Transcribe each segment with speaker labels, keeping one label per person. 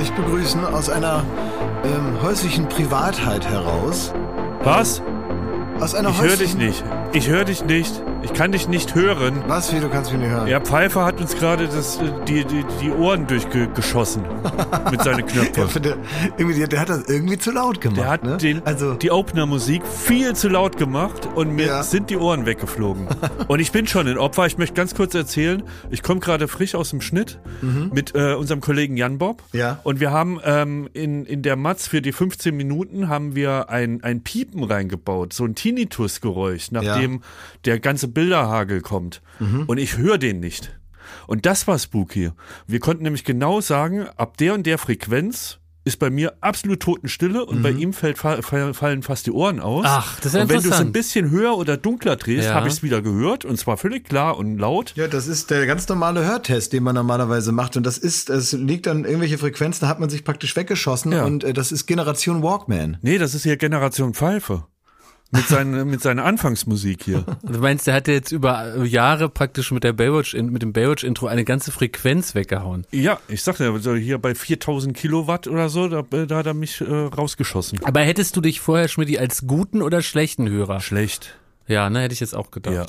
Speaker 1: Ja, ich möchte euch begrüßen aus einer ähm, häuslichen Privatheit heraus.
Speaker 2: Was?
Speaker 1: Aus einer
Speaker 2: Ich höre dich nicht. Ich höre dich nicht. Ich kann dich nicht hören.
Speaker 1: Was, wie, du kannst mich nicht hören?
Speaker 2: Ja, Pfeiffer hat uns gerade das, äh, die, die, die Ohren durchgeschossen mit seinen Knöpfen.
Speaker 1: Ja, der, irgendwie, der, hat das irgendwie zu laut gemacht.
Speaker 2: Der hat
Speaker 1: ne?
Speaker 2: den,
Speaker 1: also,
Speaker 2: die Opener-Musik viel zu laut gemacht und mir
Speaker 1: Ja.
Speaker 2: sind die Ohren weggeflogen. und ich bin schon ein Opfer. Ich möchte ganz kurz erzählen, ich komme gerade frisch aus dem Schnitt mit äh, unserem Kollegen Jan Bob.
Speaker 1: Mhm. Ja.
Speaker 2: Und wir haben ähm, in, in der Matz für die 15 Minuten haben wir ein, ein Piepen reingebaut, so ein Tinnitus-Geräusch, nachdem der ganze Bilderhagel kommt.
Speaker 1: Mhm.
Speaker 2: Und ich höre den nicht. Und das war spooky. Wir konnten nämlich genau sagen, ab der und der Frequenz ist bei mir absolut Totenstille und
Speaker 1: Mhm.
Speaker 2: bei ihm fällt, fa- fall- fallen fast die Ohren aus.
Speaker 3: Ach, das ist ja
Speaker 2: Und wenn du es ein bisschen höher oder dunkler drehst,
Speaker 3: Ja.
Speaker 2: habe ich es wieder gehört und zwar völlig klar und laut.
Speaker 1: ja, das ist der ganz normale Hörtest, den man normalerweise macht. Und das ist, es liegt an irgendwelche Frequenzen, da hat man sich praktisch weggeschossen.
Speaker 2: Ja.
Speaker 1: Und äh, das ist Generation Walkman.
Speaker 2: Nee, das ist hier Generation Pfeife. Mit, seinen, mit seiner Anfangsmusik hier.
Speaker 3: Du meinst, der hat ja jetzt über Jahre praktisch mit der Baywatch, mit dem Baywatch-Intro eine ganze Frequenz weggehauen.
Speaker 2: Ja, ich sagte ja, hier bei 4000 Kilowatt oder so, da, da hat er mich äh, rausgeschossen.
Speaker 3: Aber hättest du dich vorher, Schmidti, als guten oder schlechten Hörer?
Speaker 2: Schlecht.
Speaker 3: Ja, ne, hätte ich jetzt auch gedacht.
Speaker 2: Ja.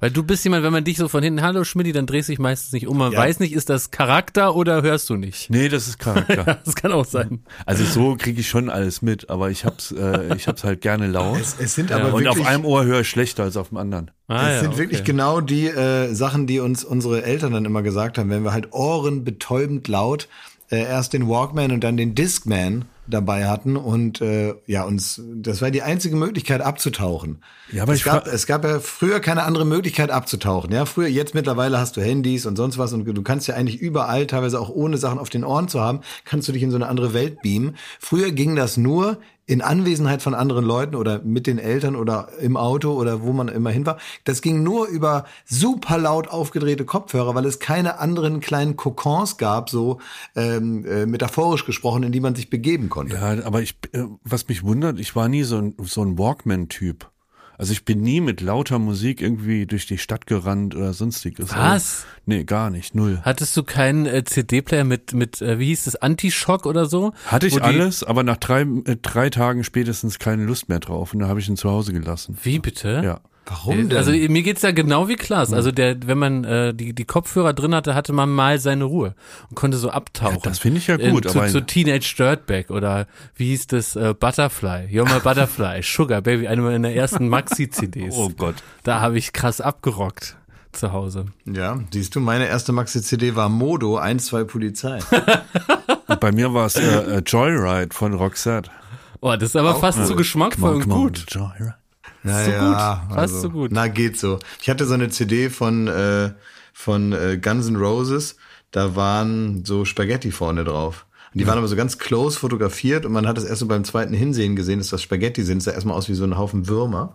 Speaker 3: Weil du bist jemand, wenn man dich so von hinten, hallo Schmidti, dann drehst du dich meistens nicht um. Man
Speaker 1: Ja.
Speaker 3: weiß nicht, ist das Charakter oder hörst du nicht?
Speaker 2: Nee, das ist Charakter.
Speaker 3: Das kann auch sein.
Speaker 2: Also so kriege ich schon alles mit, aber ich hab's, äh, ich hab's halt gerne laut.
Speaker 1: Es, es sind aber
Speaker 2: und
Speaker 1: wirklich,
Speaker 2: auf einem Ohr höre ich schlechter als auf dem anderen.
Speaker 3: Ah,
Speaker 1: es
Speaker 3: ja,
Speaker 1: sind
Speaker 3: okay.
Speaker 1: wirklich genau die äh, Sachen, die uns unsere Eltern dann immer gesagt haben, wenn wir halt ohrenbetäubend laut äh, erst den Walkman und dann den Discman dabei hatten und äh, ja uns das war die einzige Möglichkeit abzutauchen.
Speaker 2: Ja, aber
Speaker 1: es
Speaker 2: ich
Speaker 1: gab es gab ja früher keine andere Möglichkeit abzutauchen. Ja, früher jetzt mittlerweile hast du Handys und sonst was und du kannst ja eigentlich überall teilweise auch ohne Sachen auf den Ohren zu haben, kannst du dich in so eine andere Welt beamen. Früher ging das nur in Anwesenheit von anderen Leuten oder mit den Eltern oder im Auto oder wo man immer hin war. Das ging nur über super laut aufgedrehte Kopfhörer, weil es keine anderen kleinen Kokons gab, so ähm, äh, metaphorisch gesprochen, in die man sich begeben konnte.
Speaker 2: Ja, aber ich, äh, was mich wundert, ich war nie so ein, so ein Walkman-Typ. Also ich bin nie mit lauter Musik irgendwie durch die Stadt gerannt oder sonstiges.
Speaker 3: Was?
Speaker 2: Also, nee, gar nicht, null.
Speaker 3: Hattest du keinen äh, CD-Player mit, mit äh, wie hieß das, Anti-Shock oder so?
Speaker 2: Hatte ich alles, aber nach drei, äh, drei Tagen spätestens keine Lust mehr drauf und da habe ich ihn zu Hause gelassen.
Speaker 3: Wie bitte?
Speaker 2: Ja.
Speaker 1: Warum denn?
Speaker 3: Also mir geht's ja genau wie Klaas. Also der, wenn man äh, die, die Kopfhörer drin hatte, hatte man mal seine Ruhe und konnte so abtauchen.
Speaker 2: Ja, das finde ich ja gut,
Speaker 3: Ähm, zu,
Speaker 2: aber-
Speaker 3: zu Teenage Dirtbag oder wie hieß das äh, Butterfly, You're my Butterfly, Sugar Baby, eine meiner ersten Maxi-CDs.
Speaker 2: Oh Gott.
Speaker 3: Da habe ich krass abgerockt zu Hause.
Speaker 1: ja, siehst du, meine erste Maxi-CD war Modo 1-2 Polizei.
Speaker 2: Und bei mir war es äh, äh, Joyride von Roxette.
Speaker 3: Oh, das ist aber fast zu geschmackvoll und gut.
Speaker 2: Joyride.
Speaker 1: Naja,
Speaker 3: gut, fast so gut.
Speaker 1: Na, geht so. Ich hatte so eine CD von, äh, von äh, Guns N' Roses, da waren so Spaghetti vorne drauf. Und die waren aber so ganz close fotografiert und man hat es erst so beim zweiten Hinsehen gesehen, dass das Spaghetti sind. Es sah erstmal aus wie so ein Haufen Würmer.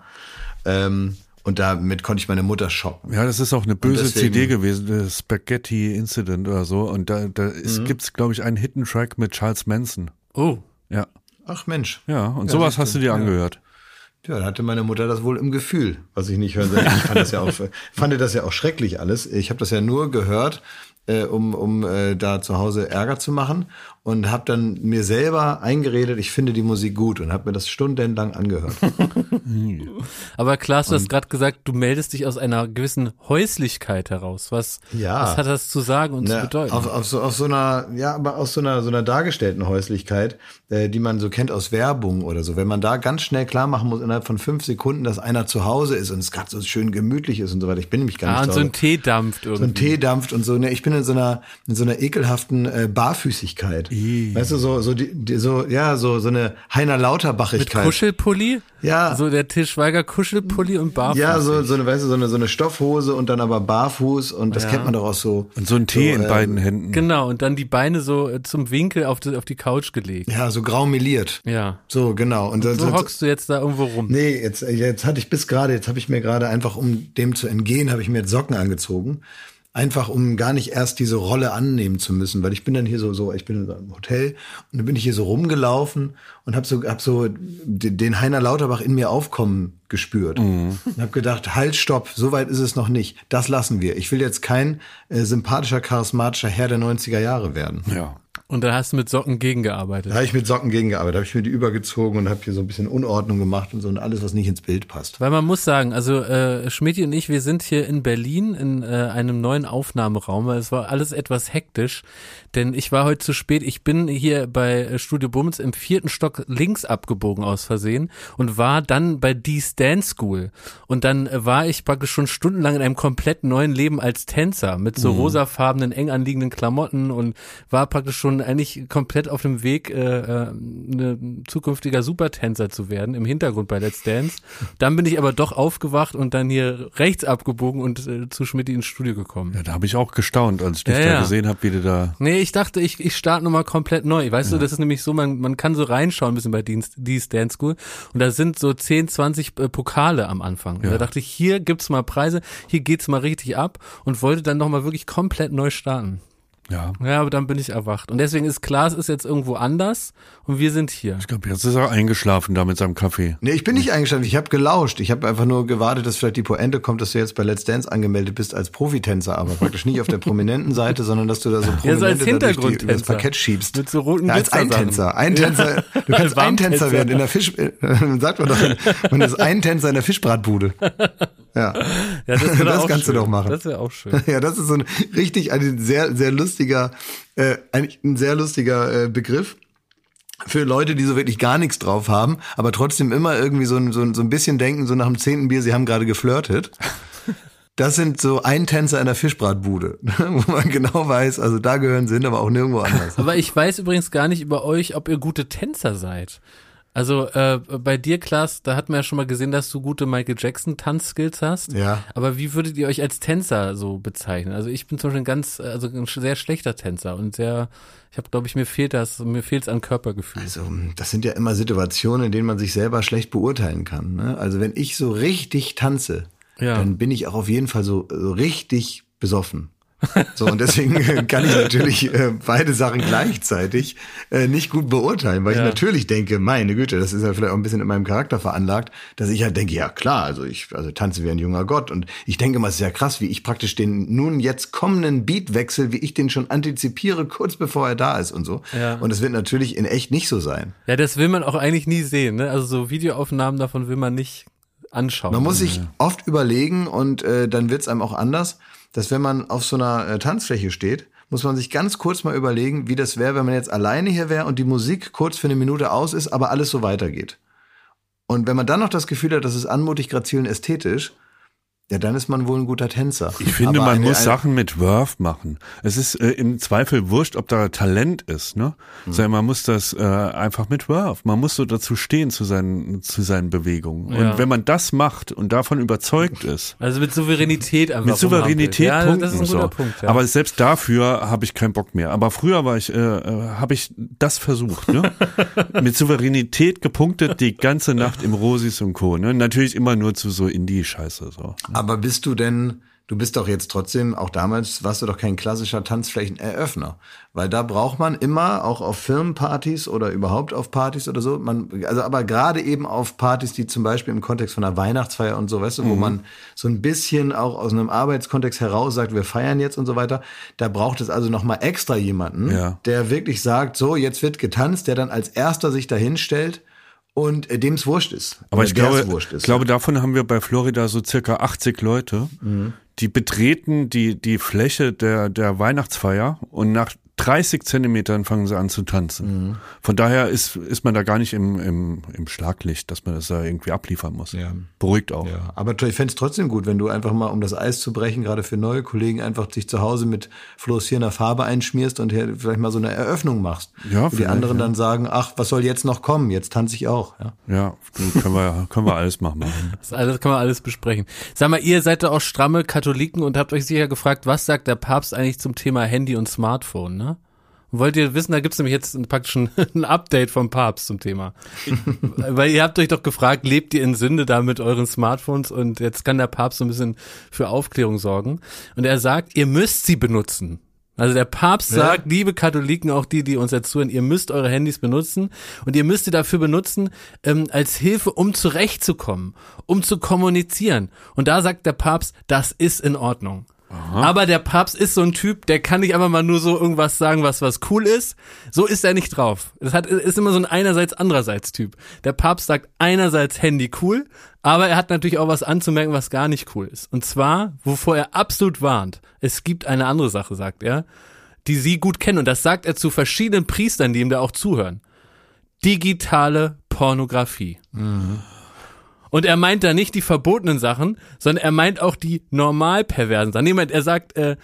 Speaker 1: Ähm, und damit konnte ich meine Mutter shoppen.
Speaker 2: Ja, das ist auch eine böse
Speaker 1: deswegen-
Speaker 2: CD gewesen, das Spaghetti Incident oder so. Und da, da
Speaker 1: Mhm.
Speaker 2: gibt's, glaube ich, einen Hidden Track mit Charles Manson.
Speaker 3: Oh,
Speaker 2: Ja.
Speaker 1: Ach Mensch.
Speaker 2: Ja, und sowas
Speaker 1: siehst
Speaker 2: hast du
Speaker 1: du,
Speaker 2: dir
Speaker 1: ja.
Speaker 2: angehört.
Speaker 1: Ja, da hatte meine Mutter das wohl im Gefühl, was ich nicht hören sollte. Ich fand das ja auch, fand das ja auch schrecklich alles. Ich habe das ja nur gehört, äh, um, um äh, da zu Hause Ärger zu machen und habe dann mir selber eingeredet, ich finde die Musik gut und habe mir das stundenlang angehört.
Speaker 3: aber Klaas, du hast gerade gesagt, du meldest dich aus einer gewissen Häuslichkeit heraus. Was,
Speaker 1: Ja.
Speaker 3: was hat das zu sagen und zu
Speaker 1: Ne,
Speaker 3: bedeuten?
Speaker 1: auf, auf, so, auf so einer, ja, aber aus so einer, so einer dargestellten Häuslichkeit, äh, die man so kennt aus Werbung oder so. Wenn man da ganz schnell klar machen muss, innerhalb von fünf Sekunden, dass einer zu Hause ist und es gerade so schön gemütlich ist und so weiter. Ich bin nämlich gar
Speaker 3: ah,
Speaker 1: nicht
Speaker 3: und
Speaker 1: zu
Speaker 3: so ein Tee dampft irgendwie.
Speaker 1: so ein Tee dampft und so. Ne, ich bin in so einer in so einer ekelhaften äh, Barfüßigkeit. Weißt du, so so die, die so ja so so eine Heiner
Speaker 3: Mit
Speaker 1: Lauterbachigkeit.
Speaker 3: Kuschelpulli?
Speaker 1: Ja.
Speaker 3: So der Til Schweiger Kuschelpulli und barfuß.
Speaker 1: ja, so so eine weißt du so eine so eine Stoffhose und dann aber barfuß und das
Speaker 3: Ja.
Speaker 1: kennt man doch auch so.
Speaker 2: Und so ein Tee
Speaker 1: So,
Speaker 2: in
Speaker 1: äh,
Speaker 2: beiden Händen.
Speaker 3: Genau, und dann die Beine so äh, zum Winkel auf die, auf die Couch gelegt.
Speaker 1: Ja, so graumeliert.
Speaker 3: Ja.
Speaker 1: So genau und das,
Speaker 3: So
Speaker 1: das-
Speaker 3: hockst du jetzt da irgendwo rum.
Speaker 1: Nee, jetzt, jetzt hatte ich bis gerade, jetzt habe ich mir gerade einfach, um dem zu entgehen, habe ich mir jetzt Socken angezogen. Einfach um gar nicht erst diese Rolle annehmen zu müssen, weil ich bin dann hier so so, ich bin in einem Hotel und dann bin ich hier so rumgelaufen und habe so hab so den Heiner Lauterbach in mir aufkommen gespürt mhm. und habe gedacht, halt, stopp, so weit ist es noch nicht. Das lassen wir. Ich will jetzt kein äh, sympathischer, charismatischer Herr der 90er Jahre werden.
Speaker 2: Ja.
Speaker 3: Und dann hast du mit Socken gegengearbeitet.
Speaker 1: Da habe ich mit Socken gegengearbeitet, habe ich mir die übergezogen und habe hier so ein bisschen Unordnung gemacht und so und alles, was nicht ins Bild passt.
Speaker 3: Weil man muss sagen, also äh, Schmidt und ich, wir sind hier in Berlin in äh, einem neuen Aufnahmeraum, weil es war alles etwas hektisch, denn ich war heute zu spät. Ich bin hier bei Studio Bums im vierten Stock links abgebogen aus Versehen und war dann bei Dee's Dance School. Und dann war ich praktisch schon stundenlang in einem komplett neuen Leben als Tänzer mit so mhm. rosafarbenen, eng anliegenden Klamotten und war praktisch schon eigentlich komplett auf dem Weg, äh, äh, ne zukünftiger Supertänzer zu werden, im Hintergrund bei Let's Dance. Dann bin ich aber doch aufgewacht und dann hier rechts abgebogen und äh, zu Schmidt ins Studio gekommen.
Speaker 2: Ja, da habe ich auch gestaunt, als ich dich ja, da ja. gesehen habe, wie du da.
Speaker 3: Nee, ich dachte, ich, ich starte nochmal komplett neu. Weißt ja. du, das ist nämlich so, man, man kann so reinschauen ein bisschen bei D's Dance School und da sind so 10, 20 äh, Pokale am Anfang. Ja. da dachte ich, hier gibt's mal Preise, hier geht's mal richtig ab und wollte dann nochmal wirklich komplett neu starten.
Speaker 2: Ja.
Speaker 3: Ja, aber dann bin ich erwacht. Und deswegen ist Klaas ist jetzt irgendwo anders und wir sind hier.
Speaker 2: Ich glaube, jetzt ist er eingeschlafen da mit seinem Kaffee.
Speaker 1: Nee, ich bin nicht eingeschlafen. Ich habe gelauscht. Ich habe einfach nur gewartet, dass vielleicht die Pointe kommt, dass du jetzt bei Let's Dance angemeldet bist als Profitänzer, aber praktisch nicht auf der prominenten Seite, sondern dass du da so
Speaker 3: prominente ja, so als Hintergrund
Speaker 1: das Parkett schiebst.
Speaker 3: Mit so roten
Speaker 1: ja, als Eintänzer. Eintänzer. Du kannst Eintänzer werden in der Fisch, sagt man doch, man ist Eintänzer in der Fischbratbude. Ja, ja das, das kannst
Speaker 3: schön.
Speaker 1: du doch machen.
Speaker 3: Das wäre auch schön.
Speaker 1: Ja, das ist so ein richtig ein sehr sehr lustiger, äh, eigentlich ein sehr lustiger äh, Begriff für Leute, die so wirklich gar nichts drauf haben, aber trotzdem immer irgendwie so ein, so ein, so ein bisschen denken, so nach dem zehnten Bier, sie haben gerade geflirtet. Das sind so Eintänzer in der Fischbratbude, wo man genau weiß, also da gehören sie hin, aber auch nirgendwo anders.
Speaker 3: Aber ich weiß übrigens gar nicht über euch, ob ihr gute Tänzer seid. Also äh, bei dir, Klaas, da hat man ja schon mal gesehen, dass du gute Michael Jackson Tanzskills hast.
Speaker 1: Ja.
Speaker 3: Aber wie würdet ihr euch als Tänzer so bezeichnen? Also ich bin zum Beispiel ein ganz, also ein sehr schlechter Tänzer und sehr, ich habe, glaube ich, mir fehlt das, mir fehlt es an Körpergefühl.
Speaker 1: Also das sind ja immer Situationen, in denen man sich selber schlecht beurteilen kann. Ne? Also wenn ich so richtig tanze, ja. dann bin ich auch auf jeden Fall so, so richtig besoffen. So, und deswegen kann ich natürlich äh, beide Sachen gleichzeitig äh, nicht gut beurteilen, weil ja. ich natürlich denke, meine Güte, das ist ja vielleicht auch ein bisschen in meinem Charakter veranlagt, dass ich halt denke, ja klar, also ich also tanze wie ein junger Gott. Und ich denke mal, es ist ja krass, wie ich praktisch den nun jetzt kommenden Beatwechsel, wie ich den schon antizipiere, kurz bevor er da ist und so. Ja. Und es wird natürlich in echt nicht so sein.
Speaker 3: Ja, das will man auch eigentlich nie sehen. Ne? Also so Videoaufnahmen davon will man nicht anschauen.
Speaker 1: Man muss sich oft überlegen und äh, dann wird's einem auch anders dass wenn man auf so einer äh, Tanzfläche steht, muss man sich ganz kurz mal überlegen, wie das wäre, wenn man jetzt alleine hier wäre und die Musik kurz für eine Minute aus ist, aber alles so weitergeht. Und wenn man dann noch das Gefühl hat, das ist anmutig, grazil und ästhetisch, ja, dann ist man wohl ein guter Tänzer.
Speaker 2: Ich finde, Aber man eine, muss eine Sachen mit Wurf machen. Es ist äh, im Zweifel wurscht, ob da Talent ist, ne? Mhm. Sondern man muss das äh, einfach mit Wurf. Man muss so dazu stehen zu seinen, zu seinen Bewegungen. Ja. Und wenn man das macht und davon überzeugt ist.
Speaker 3: Also mit Souveränität einfach.
Speaker 2: Mit Souveränität ja, punkten, das ist ein guter so. Punkt, ja. Aber selbst dafür habe ich keinen Bock mehr. Aber früher war ich, äh, äh habe ich das versucht, ne? mit Souveränität gepunktet die ganze Nacht im Rosis und Co. Ne? Natürlich immer nur zu so Indie-Scheiße, so.
Speaker 1: Aber bist du denn, du bist doch jetzt trotzdem, auch damals warst du doch kein klassischer Tanzflächeneröffner. Weil da braucht man immer, auch auf Firmenpartys oder überhaupt auf Partys oder so, man, also aber gerade eben auf Partys, die zum Beispiel im Kontext von einer Weihnachtsfeier und so, weißt du, mhm. wo man so ein bisschen auch aus einem Arbeitskontext heraus sagt, wir feiern jetzt und so weiter, da braucht es also nochmal extra jemanden, ja. der wirklich sagt, so, jetzt wird getanzt, der dann als erster sich dahin stellt und äh, dem es wurscht ist.
Speaker 2: Aber ich glaube, ist, glaube, davon haben wir bei Florida so circa 80 Leute, mhm. die betreten die, die Fläche der, der Weihnachtsfeier und nach 30 Zentimetern fangen sie an zu tanzen. Mhm. Von daher ist, ist man da gar nicht im, im, im Schlaglicht, dass man das da irgendwie abliefern muss. Ja. Beruhigt auch. Ja.
Speaker 1: Aber ich fände es trotzdem gut, wenn du einfach mal, um das Eis zu brechen, gerade für neue Kollegen, einfach dich zu Hause mit fluoreszierender Farbe einschmierst und hier vielleicht mal so eine Eröffnung machst. Ja, Wo die anderen ja. dann sagen, ach, was soll jetzt noch kommen? Jetzt tanze ich auch. Ja,
Speaker 2: ja können, wir, können wir alles machen.
Speaker 3: Das alles kann man alles besprechen. Sag mal, ihr seid da auch stramme Katholiken und habt euch sicher gefragt, was sagt der Papst eigentlich zum Thema Handy und Smartphone, ne? Wollt ihr wissen, da gibt's nämlich jetzt praktisch ein, ein Update vom Papst zum Thema. Weil ihr habt euch doch gefragt, lebt ihr in Sünde da mit euren Smartphones und jetzt kann der Papst so ein bisschen für Aufklärung sorgen. Und er sagt, ihr müsst sie benutzen. Also der Papst
Speaker 1: Ja.
Speaker 3: sagt, liebe Katholiken, auch die, die uns jetzt zuhören, ihr müsst eure Handys benutzen und ihr müsst sie dafür benutzen, ähm, als Hilfe, um zurechtzukommen, um zu kommunizieren. Und da sagt der Papst, das ist in Ordnung. Aber der Papst ist so ein Typ, der kann nicht einfach mal nur so irgendwas sagen, was was cool ist. So ist er nicht drauf. Das hat, ist immer so ein einerseits andererseits Typ. Der Papst sagt einerseits Handy cool, aber er hat natürlich auch was anzumerken, was gar nicht cool ist. Und zwar, wovor er absolut warnt. Es gibt eine andere Sache, sagt er, die Sie gut kennen. Und das sagt er zu verschiedenen Priestern, die ihm da auch zuhören. Digitale Pornografie. Und er meint da nicht die verbotenen Sachen, sondern er meint auch die normal perversen Sachen. Niemand, er sagt äh,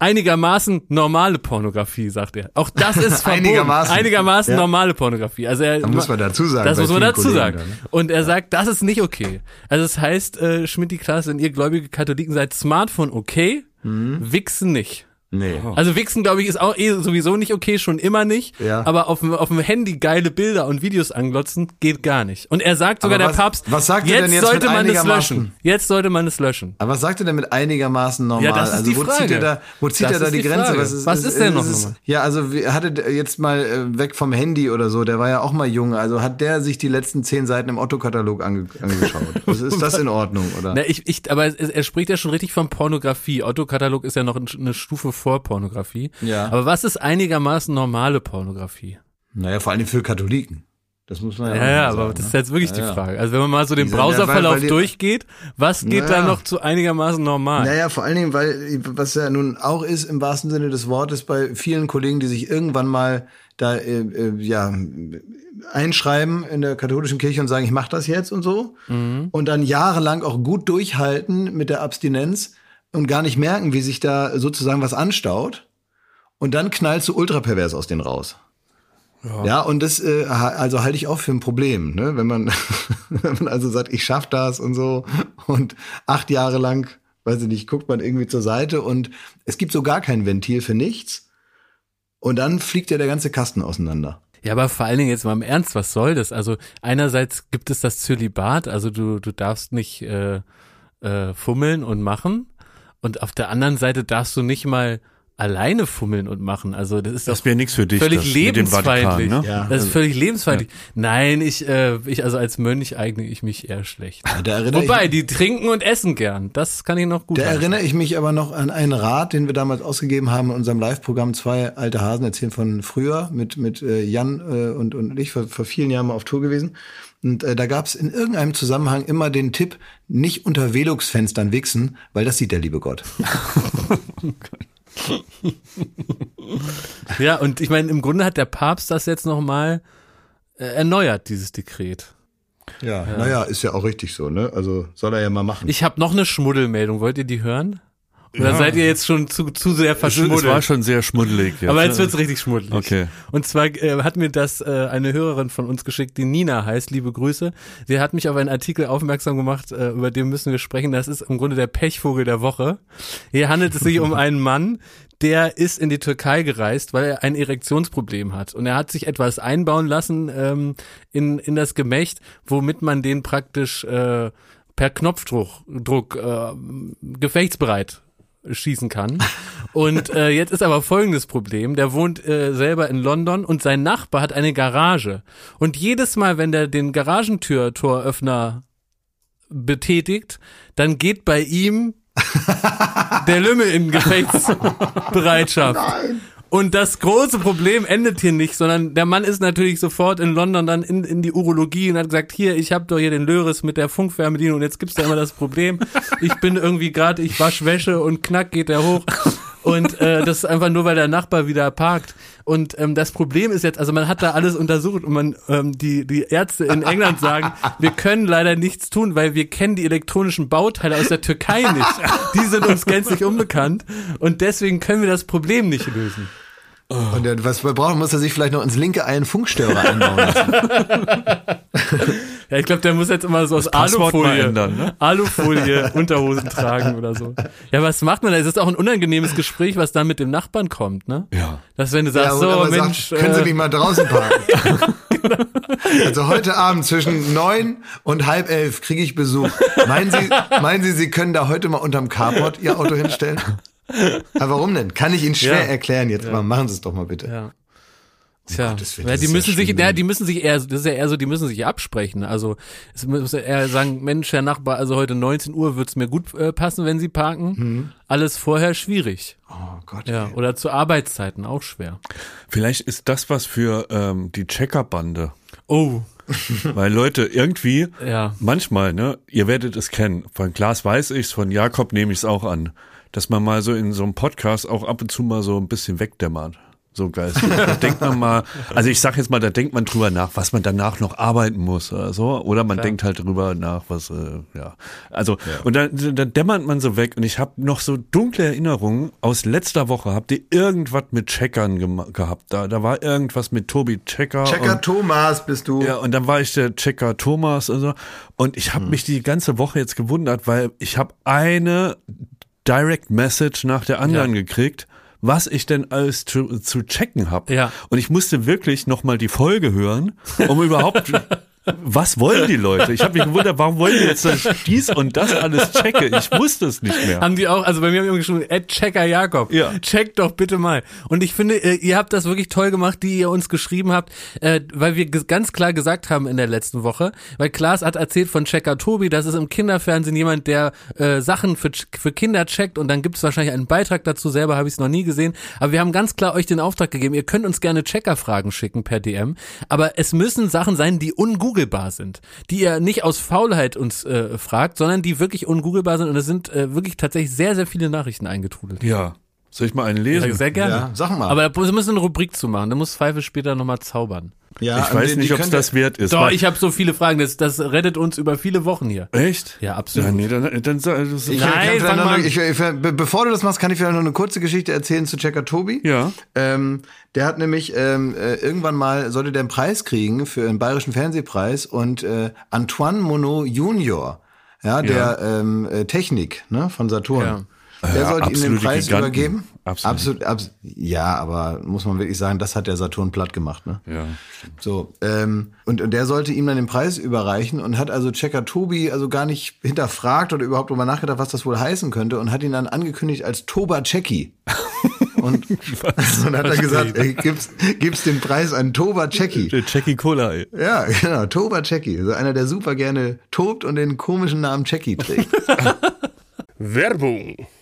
Speaker 3: einigermaßen normale Pornografie, sagt er. Auch das ist verboten.
Speaker 1: Einigermaßen.
Speaker 3: einigermaßen
Speaker 1: Ja.
Speaker 3: normale Pornografie. Also er,
Speaker 1: Da muss man dazu sagen.
Speaker 3: das muss man dazu
Speaker 1: Kollegen
Speaker 3: sagen.
Speaker 1: dann, ne?
Speaker 3: Und er sagt, das ist nicht okay. Also das heißt, äh, Schmidt die Klasse, wenn ihr gläubige Katholiken seid, Smartphone okay,
Speaker 1: Mhm.
Speaker 3: Wichsen nicht.
Speaker 1: Nee.
Speaker 3: Also Wichsen, glaube ich, ist auch eh sowieso nicht okay, schon immer nicht.
Speaker 1: Ja.
Speaker 3: Aber auf dem, auf dem Handy geile Bilder und Videos anglotzen, geht gar nicht. Und er sagt sogar,
Speaker 1: Aber
Speaker 3: der
Speaker 1: was-
Speaker 3: Papst,
Speaker 1: was sagt er
Speaker 3: jetzt
Speaker 1: denn jetzt
Speaker 3: sollte man es löschen. Jetzt sollte man es löschen.
Speaker 1: Aber was sagt er denn mit einigermaßen normal?
Speaker 3: Ja, das ist
Speaker 1: also
Speaker 3: die
Speaker 1: wo
Speaker 3: Frage.
Speaker 1: zieht er da, wo zieht
Speaker 3: Das
Speaker 1: er da
Speaker 3: ist
Speaker 1: die,
Speaker 3: die
Speaker 1: Grenze?
Speaker 3: Frage. Was ist denn noch?
Speaker 1: Ja, also hatte jetzt mal äh, weg vom Handy oder so, der war ja auch mal jung, also hat der sich die letzten zehn Seiten im Otto-Katalog ange angeschaut? Ist das in Ordnung, oder?
Speaker 3: Na, ich, ich, aber er spricht ja schon richtig von Pornografie. Otto-Katalog ist ja noch eine Stufe vor Pornografie.
Speaker 1: Ja.
Speaker 3: Aber was ist einigermaßen normale Pornografie?
Speaker 1: Naja, vor allem für Katholiken. Das muss man ja,
Speaker 3: Ja, ja,
Speaker 1: mal
Speaker 3: aber
Speaker 1: sagen,
Speaker 3: das ist
Speaker 1: ne?
Speaker 3: jetzt wirklich
Speaker 1: Ja,
Speaker 3: die. Frage. Also wenn man mal so den
Speaker 1: weil-
Speaker 3: Browserverlauf
Speaker 1: weil
Speaker 3: durchgeht, was geht da
Speaker 1: Naja.
Speaker 3: noch zu einigermaßen normal?
Speaker 1: Naja, vor allen Dingen, weil, was ja nun auch ist, im wahrsten Sinne des Wortes, bei vielen Kollegen, die sich irgendwann mal da, äh, äh, ja, einschreiben in der katholischen Kirche und sagen, ich mache das jetzt und so. Und dann jahrelang auch gut durchhalten mit der Abstinenz und gar nicht merken, wie sich da sozusagen was anstaut. Und dann knallst du ultrapervers aus denen raus. Ja, und das äh, also halte ich auch für ein Problem, ne? wenn man wenn man also sagt, ich schaff das und so und acht Jahre lang, weiß ich nicht, guckt man irgendwie zur Seite und es gibt so gar kein Ventil für nichts und dann fliegt ja der ganze Kasten auseinander.
Speaker 3: Ja, aber vor allen Dingen jetzt mal im Ernst, was soll das? Also einerseits gibt es das Zölibat, also du, du darfst nicht äh, äh, fummeln und machen und auf der anderen Seite darfst du nicht mal alleine fummeln und machen. Also das ist
Speaker 2: Das wäre nichts für dich.
Speaker 3: völlig lebensfeindlich.
Speaker 2: Vatikan, ne?
Speaker 1: Ja.
Speaker 3: Das ist völlig lebensfeindlich. Nein, ich, äh, ich also als Mönch eigne ich mich eher schlecht. Wobei,
Speaker 1: ich,
Speaker 3: die trinken und essen gern. Das kann ich noch gut.
Speaker 1: da
Speaker 3: heißen.
Speaker 1: erinnere ich mich aber noch an einen Rat, den wir damals ausgegeben haben in unserem Live-Programm Zwei alte Hasen erzählen von früher mit mit äh, Jan äh, und und ich vor, vor vielen Jahren mal auf Tour gewesen. Und äh, da gab es in irgendeinem Zusammenhang immer den Tipp, nicht unter Velux-Fenstern wichsen, weil das sieht der liebe Gott.
Speaker 3: Ja, und ich meine, im Grunde hat der Papst das jetzt nochmal äh, erneuert, dieses Dekret.
Speaker 1: Ja, naja, ist ja auch richtig so, ne? Also soll er ja mal machen.
Speaker 3: Ich habe noch eine Schmuddelmeldung. Wollt ihr die hören? Oder seid ihr jetzt schon zu, zu sehr
Speaker 2: Es, es war
Speaker 3: verschmuddelt?
Speaker 2: schon sehr schmuddelig. Jetzt,
Speaker 3: Aber jetzt
Speaker 2: ne?
Speaker 3: wird's richtig schmuddelig.
Speaker 2: Okay.
Speaker 3: Und zwar äh, hat mir das äh, eine Hörerin von uns geschickt, die Nina heißt, liebe Grüße. Sie hat mich auf einen Artikel aufmerksam gemacht, äh, über den müssen wir sprechen. Das ist im Grunde der Pechvogel der Woche. Hier handelt es sich um einen Mann, der ist in die Türkei gereist, weil er ein Erektionsproblem hat. Und er hat sich etwas einbauen lassen ähm, in, in das Gemächt, womit man den praktisch äh, per Knopfdruck Druck, äh, gefechtsbereit schießen kann. Und äh, jetzt ist aber folgendes Problem. Der wohnt äh, selber in London und sein Nachbar hat eine Garage. Und jedes Mal, wenn der den Garagentür-Toröffner betätigt, dann geht bei ihm der Lümmel in Gefechtsbereitschaft. Und das große Problem endet hier nicht, sondern der Mann ist natürlich sofort in London dann in, in die Urologie und hat gesagt, hier, ich habe doch hier den Löris mit der Funkfernbedienung und jetzt gibt's da immer das Problem, ich bin irgendwie gerade, ich wasch Wäsche und knack geht der hoch. Und äh, das ist einfach nur, weil der Nachbar wieder parkt. Und ähm, das Problem ist jetzt, also man hat da alles untersucht und man ähm, die die Ärzte in England sagen, wir können leider nichts tun, weil wir kennen die elektronischen Bauteile aus der Türkei nicht. Die sind uns gänzlich unbekannt und deswegen können wir das Problem nicht lösen.
Speaker 1: Und der, was wir brauchen, muss er sich vielleicht noch ins linke Ei einen Funkstörer einbauen lassen.
Speaker 3: Ja, ich glaube, der muss jetzt immer so aus Alufolie,
Speaker 2: ändern, ne?
Speaker 3: Alufolie Unterhosen tragen oder so. Ja, was macht man da? Es ist auch ein unangenehmes Gespräch, was dann mit dem Nachbarn kommt, ne?
Speaker 2: Ja.
Speaker 3: Dass wenn du
Speaker 1: Ja,
Speaker 3: sagst,
Speaker 1: und
Speaker 3: so Mensch,
Speaker 1: sagt, können Sie
Speaker 3: äh,
Speaker 1: nicht mal draußen parken? Also heute Abend zwischen neun und halb elf kriege ich Besuch. Meinen Sie, meinen Sie, Sie können da heute mal unterm Carport Ihr Auto hinstellen? Aber warum denn? Kann ich Ihnen schwer
Speaker 3: Ja.
Speaker 1: erklären jetzt mal. Machen Sie es doch mal bitte.
Speaker 3: ja. Tja,
Speaker 1: Gottes Willen,
Speaker 3: ja,
Speaker 1: das
Speaker 3: die
Speaker 1: ist ja
Speaker 3: müssen sich, ja, die müssen sich eher, das ist ja eher so, die müssen sich absprechen. Also es muss ja eher sagen, Mensch, Herr Nachbar, also heute 19 Uhr wird's mir gut äh, passen, wenn Sie parken.
Speaker 1: Mhm.
Speaker 3: Alles vorher schwierig.
Speaker 1: Oh Gott.
Speaker 3: Ja,
Speaker 1: ey.
Speaker 3: oder zu Arbeitszeiten auch schwer.
Speaker 2: Vielleicht ist das was für ähm, die Checkerbande.
Speaker 3: Oh,
Speaker 2: Weil Leute, irgendwie,
Speaker 3: ja.
Speaker 2: manchmal, ne, ihr werdet es kennen. Von Klaas weiß ich's, von Jakob nehme ich's auch an. Dass man mal so in so einem Podcast auch ab und zu mal so ein bisschen wegdämmert. So geistig. Da denkt man mal, also ich sag jetzt mal, da denkt man drüber nach, was man danach noch arbeiten muss oder so. Oder man denkt halt drüber nach, was, äh, ja. Also, und dann, dann dämmert man so weg. Und ich habe noch so dunkle Erinnerungen aus letzter Woche. Habt ihr irgendwas mit Checkern gehabt? Da, da war irgendwas mit Tobi Checker.
Speaker 1: Checker
Speaker 2: und,
Speaker 1: Thomas bist du.
Speaker 2: ja, und dann war ich der Checker Thomas und so. Und ich habe mich die ganze Woche jetzt gewundert, weil ich habe eine Direct Message nach der anderen gekriegt, was ich denn alles zu, zu checken habe.
Speaker 3: Ja.
Speaker 2: Und ich musste wirklich nochmal die Folge hören, um überhaupt. Was wollen die Leute? Ich habe mich gewundert, warum wollen die jetzt das, dies und das alles checke? Ich wusste es nicht mehr.
Speaker 3: Haben die auch, also bei mir haben die immer geschrieben, Ed Checker Jakob,
Speaker 2: Ja.
Speaker 3: checkt doch bitte mal. Und ich finde, äh, ihr habt das wirklich toll gemacht, die ihr uns geschrieben habt, äh, weil wir ganz klar gesagt haben in der letzten Woche, weil Klaas hat erzählt von Checker Tobi, das ist im Kinderfernsehen jemand, der äh, Sachen für, für Kinder checkt und dann gibt es wahrscheinlich einen Beitrag dazu, selber habe ich es noch nie gesehen, aber wir haben ganz klar euch den Auftrag gegeben, ihr könnt uns gerne Checker-Fragen schicken per DM, aber es müssen Sachen sein, die ungoogelbar sind, die ihr nicht aus Faulheit uns äh, fragt, sondern die wirklich ungoogelbar sind und es sind äh, wirklich tatsächlich sehr, sehr viele Nachrichten eingetrudelt.
Speaker 2: Ja. Soll ich mal einen lesen?
Speaker 3: Sehr gerne.
Speaker 1: Ja, sag mal.
Speaker 3: Aber da müssen wir eine Rubrik zu machen. Da muss Pfeife später nochmal zaubern.
Speaker 1: Ja,
Speaker 2: ich weiß
Speaker 1: die-
Speaker 2: nicht, ob es das wert ist.
Speaker 3: Doch, ich habe so viele Fragen. Das, das rettet uns über viele Wochen hier.
Speaker 2: Echt?
Speaker 3: Ja, absolut.
Speaker 2: Ja, nee, dann, dann, sag- das
Speaker 1: Ich
Speaker 3: Nein, fang
Speaker 1: noch,
Speaker 3: mal
Speaker 1: ich, ich, be- bevor du das machst, kann ich vielleicht noch eine kurze Geschichte erzählen zu Checker Tobi.
Speaker 2: Ja.
Speaker 1: Ähm, der hat nämlich ähm, äh, irgendwann mal, sollte der einen Preis kriegen für einen bayerischen Fernsehpreis und äh, Antoine Monod Junior, ja, der Ähm, äh, Technik ne, von Saturn.
Speaker 3: Ja.
Speaker 1: Der
Speaker 2: Ja,
Speaker 1: sollte ihm den Preis
Speaker 2: Giganten.
Speaker 1: übergeben.
Speaker 2: Absolut.
Speaker 1: Absolut, abs ja, aber muss man wirklich sagen, das hat der Saturn platt gemacht, ne?
Speaker 2: Ja.
Speaker 1: So, ähm, und, und der sollte ihm dann den Preis überreichen und hat also Checker Tobi also gar nicht hinterfragt oder überhaupt drüber nachgedacht, was das wohl heißen könnte und hat ihn dann angekündigt als Toba Cecchi. Und, und hat er gesagt, ey, gib's, gib's den Preis an Toba.
Speaker 2: Der Jackie Cola, ey.
Speaker 1: Ja, genau, Toba Cecchi. Also einer, der super gerne tobt und den komischen Namen Cecchi trägt.
Speaker 4: Werbung.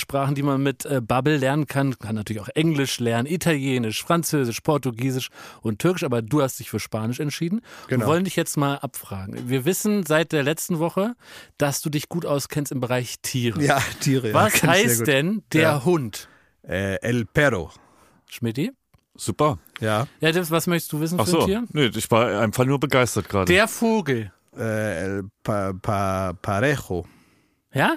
Speaker 3: Sprachen, die man mit äh, Bubble lernen kann. Kann natürlich auch Englisch lernen, Italienisch, Französisch, Portugiesisch und Türkisch, aber du hast dich für Spanisch entschieden.
Speaker 4: Genau.
Speaker 3: Wir wollen dich jetzt mal abfragen. Wir wissen seit der letzten Woche, dass du dich gut auskennst im Bereich Tiere.
Speaker 4: Ja, Tiere. ja,
Speaker 3: Was
Speaker 4: sehr
Speaker 3: heißt denn der
Speaker 4: Ja.
Speaker 3: Hund?
Speaker 4: Äh, El Perro.
Speaker 3: Schmidti?
Speaker 2: Super.
Speaker 4: Ja.
Speaker 3: Ja, Tipps, was möchtest du wissen
Speaker 2: Ach
Speaker 3: für ein
Speaker 2: so.
Speaker 3: Tier?
Speaker 2: Nee, ich war einfach nur begeistert gerade.
Speaker 3: Der Vogel.
Speaker 4: Äh, El pa pa Parejo.
Speaker 3: Ja?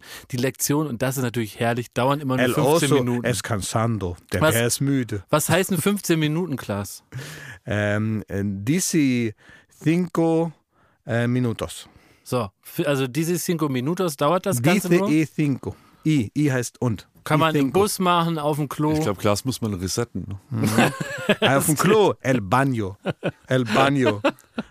Speaker 3: Die Lektion, und das ist natürlich herrlich, dauern immer nur
Speaker 4: El
Speaker 3: 15
Speaker 4: oso
Speaker 3: Minuten.
Speaker 4: es cansando. Der
Speaker 3: Was?
Speaker 4: Bär ist müde.
Speaker 3: Was heißen 15 Minuten, Klaas?
Speaker 4: Ähm, äh, dici cinco äh, minutos.
Speaker 3: So, also diese cinco minutos dauert das Ganze
Speaker 4: Dice
Speaker 3: nur.
Speaker 4: e cinco. I, I heißt und.
Speaker 3: Kann man im
Speaker 4: cinco.
Speaker 3: Bus machen, auf dem Klo.
Speaker 2: Ich glaube, Glas muss man resetten. Ne?
Speaker 4: Ah, Auf dem Klo. El baño. El baño.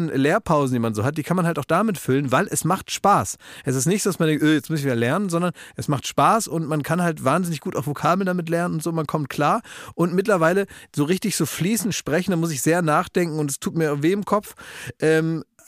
Speaker 4: Lehrpausen, die man so hat, die kann man halt auch damit füllen, weil es macht Spaß. Es ist nicht so, dass man denkt, öh, jetzt muss ich wieder lernen, sondern es macht Spaß und man kann halt wahnsinnig gut auch Vokabeln damit lernen und so, man kommt klar und mittlerweile so richtig so fließend sprechen, da muss ich sehr nachdenken und es tut mir weh im Kopf. Ähm,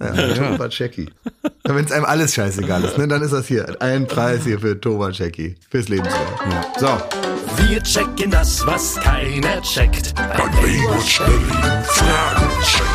Speaker 1: Ja, Tobaceki. Wenn es einem alles scheißegal ist, ne, dann ist das hier. Ein Preis hier für Tobaceki. Fürs Lebenswerk. So.
Speaker 5: Wir checken das, was keiner checkt. Berlin Fragencheck.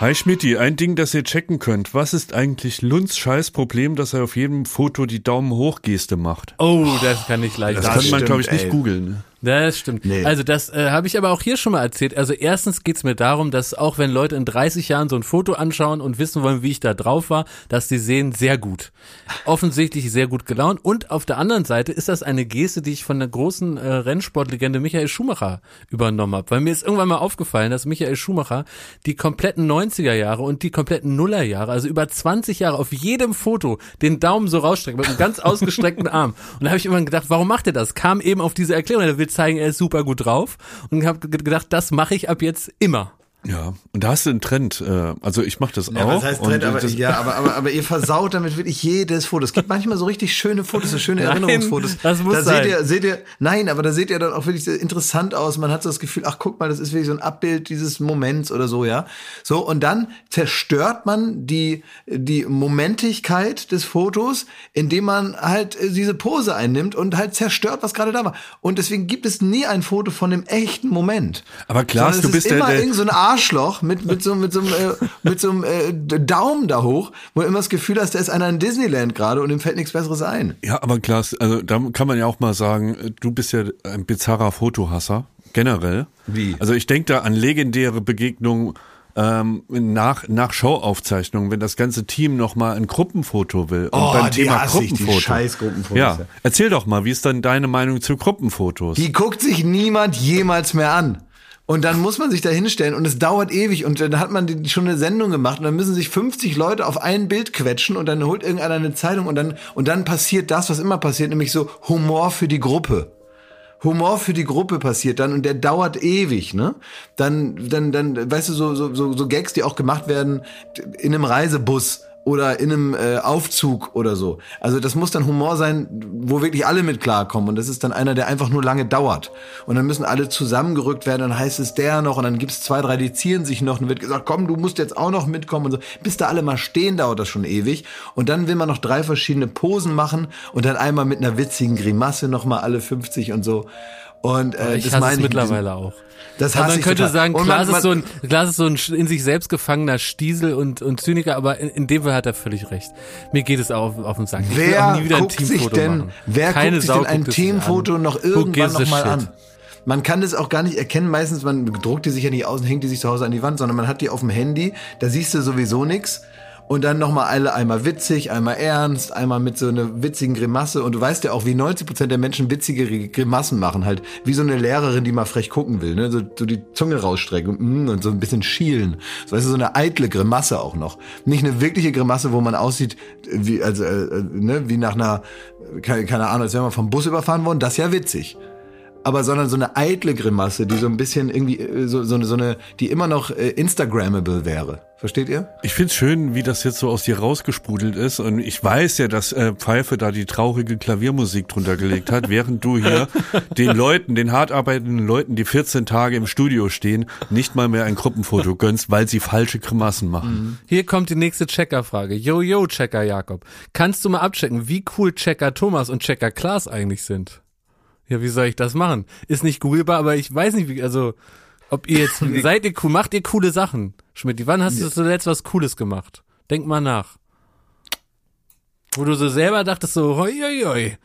Speaker 2: Hi Schmidti, ein Ding, das ihr checken könnt. Was ist eigentlich Lunds Scheißproblem, dass er auf jedem Foto die Daumen hoch Geste macht?
Speaker 3: Oh, das kann ich leicht
Speaker 2: Das,
Speaker 1: Das
Speaker 2: kann man, glaube ich, nicht
Speaker 1: ey.
Speaker 2: googeln.
Speaker 3: Das stimmt.
Speaker 1: Nee.
Speaker 3: Also das äh, habe ich aber auch hier schon mal erzählt. Also erstens geht's mir darum, dass auch wenn Leute in 30 Jahren so ein Foto anschauen und wissen wollen, wie ich da drauf war, dass die sehen sehr gut. Offensichtlich sehr gut gelaunt. Und auf der anderen Seite ist das eine Geste, die ich von der großen äh, Rennsportlegende Michael Schumacher übernommen habe. Weil mir ist irgendwann mal aufgefallen, dass Michael Schumacher die kompletten 90er Jahre und die kompletten Nullerjahre, also über 20 Jahre auf jedem Foto den Daumen so rausstreckt mit einem ganz ausgestreckten Arm. Und da habe ich immer gedacht, warum macht er das? Kam eben auf diese Erklärung, er will zeigen, er ist super gut drauf. Und habe gedacht, das mache ich ab jetzt immer.
Speaker 2: Ja, und da hast du einen Trend. Äh, also ich mache das
Speaker 1: Ja,
Speaker 2: auch.
Speaker 1: was heißt Trend, aber,
Speaker 2: das,
Speaker 1: ja, aber, aber, aber ihr versaut damit wirklich jedes Foto. Es gibt manchmal so richtig schöne Fotos, so schöne
Speaker 3: Nein,
Speaker 1: Erinnerungsfotos.
Speaker 3: das muss
Speaker 1: da
Speaker 3: sein.
Speaker 1: seht ihr, seht ihr, nein, aber da seht ihr dann auch wirklich interessant aus. Man hat so das Gefühl, ach guck mal, das ist wirklich so ein Abbild dieses Moments oder so, ja. So, und dann zerstört man die, die Momentigkeit des Fotos, indem man halt äh, diese Pose einnimmt und halt zerstört, was gerade da war. Und deswegen gibt es nie ein Foto von dem echten Moment.
Speaker 2: Aber
Speaker 1: Sondern
Speaker 2: du bist
Speaker 1: ist
Speaker 2: der-
Speaker 1: immer
Speaker 2: der-
Speaker 1: irgend so ein Arschloch mit, mit so, mit so einem, äh, mit so einem äh, Daumen da hoch, wo du immer das Gefühl hast, da ist einer in Disneyland gerade und ihm fällt nichts Besseres ein.
Speaker 2: Ja, aber Klaas, also da kann man ja auch mal sagen, äh, du bist ja ein bizarrer Fotohasser, generell.
Speaker 1: Wie?
Speaker 2: Also ich denke da an legendäre Begegnungen ähm, nach, nach Showaufzeichnungen, wenn das ganze Team nochmal ein Gruppenfoto will. Und
Speaker 1: Oh,
Speaker 2: beim
Speaker 1: die
Speaker 2: Thema
Speaker 1: hasse ich, die
Speaker 2: Gruppenfoto.
Speaker 1: scheiß Gruppenfotos,
Speaker 2: Ja,
Speaker 1: ja.
Speaker 2: erzähl doch mal, wie ist dann deine Meinung zu Gruppenfotos?
Speaker 1: Die guckt sich niemand jemals mehr an. Und dann muss man sich da hinstellen und es dauert ewig und dann hat man schon eine Sendung gemacht und dann müssen sich 50 Leute auf ein Bild quetschen und dann holt irgendeiner eine Zeitung und dann, und dann passiert das, was immer passiert, nämlich so Humor für die Gruppe. Humor für die Gruppe passiert dann und der dauert ewig, ne? Dann, dann, dann, weißt du, so, so, so Gags, die auch gemacht werden in einem Reisebus oder in einem äh, Aufzug oder so. Also das muss dann Humor sein, wo wirklich alle mit klarkommen und das ist dann einer, der einfach nur lange dauert. Und dann müssen alle zusammengerückt werden, dann heißt es der noch und dann gibt's zwei, drei, die zieren sich noch und wird gesagt, komm, du musst jetzt auch noch mitkommen und so. Bis da alle mal stehen, dauert das schon ewig. Und dann will man noch drei verschiedene Posen machen und dann einmal mit einer witzigen Grimasse nochmal alle 50 und so. Und äh,
Speaker 3: ich
Speaker 1: das meine
Speaker 3: es
Speaker 1: ich mit
Speaker 3: mittlerweile auch.
Speaker 1: Das
Speaker 3: Also
Speaker 1: hasse
Speaker 3: man
Speaker 1: ich
Speaker 3: könnte
Speaker 1: total.
Speaker 3: sagen, Klaas,
Speaker 1: man-
Speaker 3: ist so
Speaker 1: man-
Speaker 3: ein, Klaas ist so ein in sich selbst gefangener Stiesel und, und Zyniker, aber in, in dem Fall hat er völlig recht. Mir geht es auch auf, auf den Sack. Ich
Speaker 1: Wer
Speaker 3: nie wieder ein
Speaker 1: guckt sich
Speaker 3: Teamfoto
Speaker 1: denn,
Speaker 3: machen.
Speaker 1: wer
Speaker 3: Keine
Speaker 1: guckt sich
Speaker 3: Sau
Speaker 1: denn ein
Speaker 3: sich
Speaker 1: Teamfoto noch irgendwann
Speaker 3: gives a
Speaker 1: noch mal
Speaker 3: shit?
Speaker 1: an? Man kann das auch gar nicht erkennen. Meistens, man druckt die sich ja nicht aus und hängt die sich zu Hause an die Wand, sondern man hat die auf dem Handy. Da siehst du sowieso nix. Und dann nochmal alle, einmal witzig, einmal ernst, einmal mit so einer witzigen Grimasse. Und du weißt ja auch, wie 90% der Menschen witzige Grimassen machen. Halt wie so eine Lehrerin, die mal frech gucken will. Ne? So, so die Zunge rausstrecken und, mm, und so ein bisschen schielen. So, weißt du, so eine eitle Grimasse auch noch. Nicht eine wirkliche Grimasse, wo man aussieht, wie, also, äh, ne, wie nach einer, keine, keine Ahnung, als wäre man vom Bus überfahren worden. Das ist ja witzig aber sondern so eine eitle Grimasse, die so ein bisschen irgendwie äh, so, so, eine, so eine, die immer noch äh, Instagrammable wäre. Versteht ihr?
Speaker 2: Ich find's schön, wie das jetzt so aus dir rausgesprudelt ist. Und ich weiß ja, dass äh, Pfeife da die traurige Klaviermusik drunter gelegt hat, während du hier den Leuten, den hart arbeitenden Leuten, die 14 Tage im Studio stehen, nicht mal mehr ein Gruppenfoto gönnst, weil sie falsche Grimassen machen.
Speaker 3: Hier kommt die nächste Checker-Frage. Yo, yo, Checker Jakob. Kannst du mal abchecken, wie cool Checker Thomas und Checker Klaas eigentlich sind? Ja, wie soll ich das machen? Ist nicht googelbar, aber ich weiß nicht, wie, also, ob ihr jetzt, seid ihr cool, macht ihr coole Sachen? Schmidt, wann hast du zuletzt was Cooles gemacht? Denk mal nach. Wo du so selber dachtest so, hoi, hoi, hoi.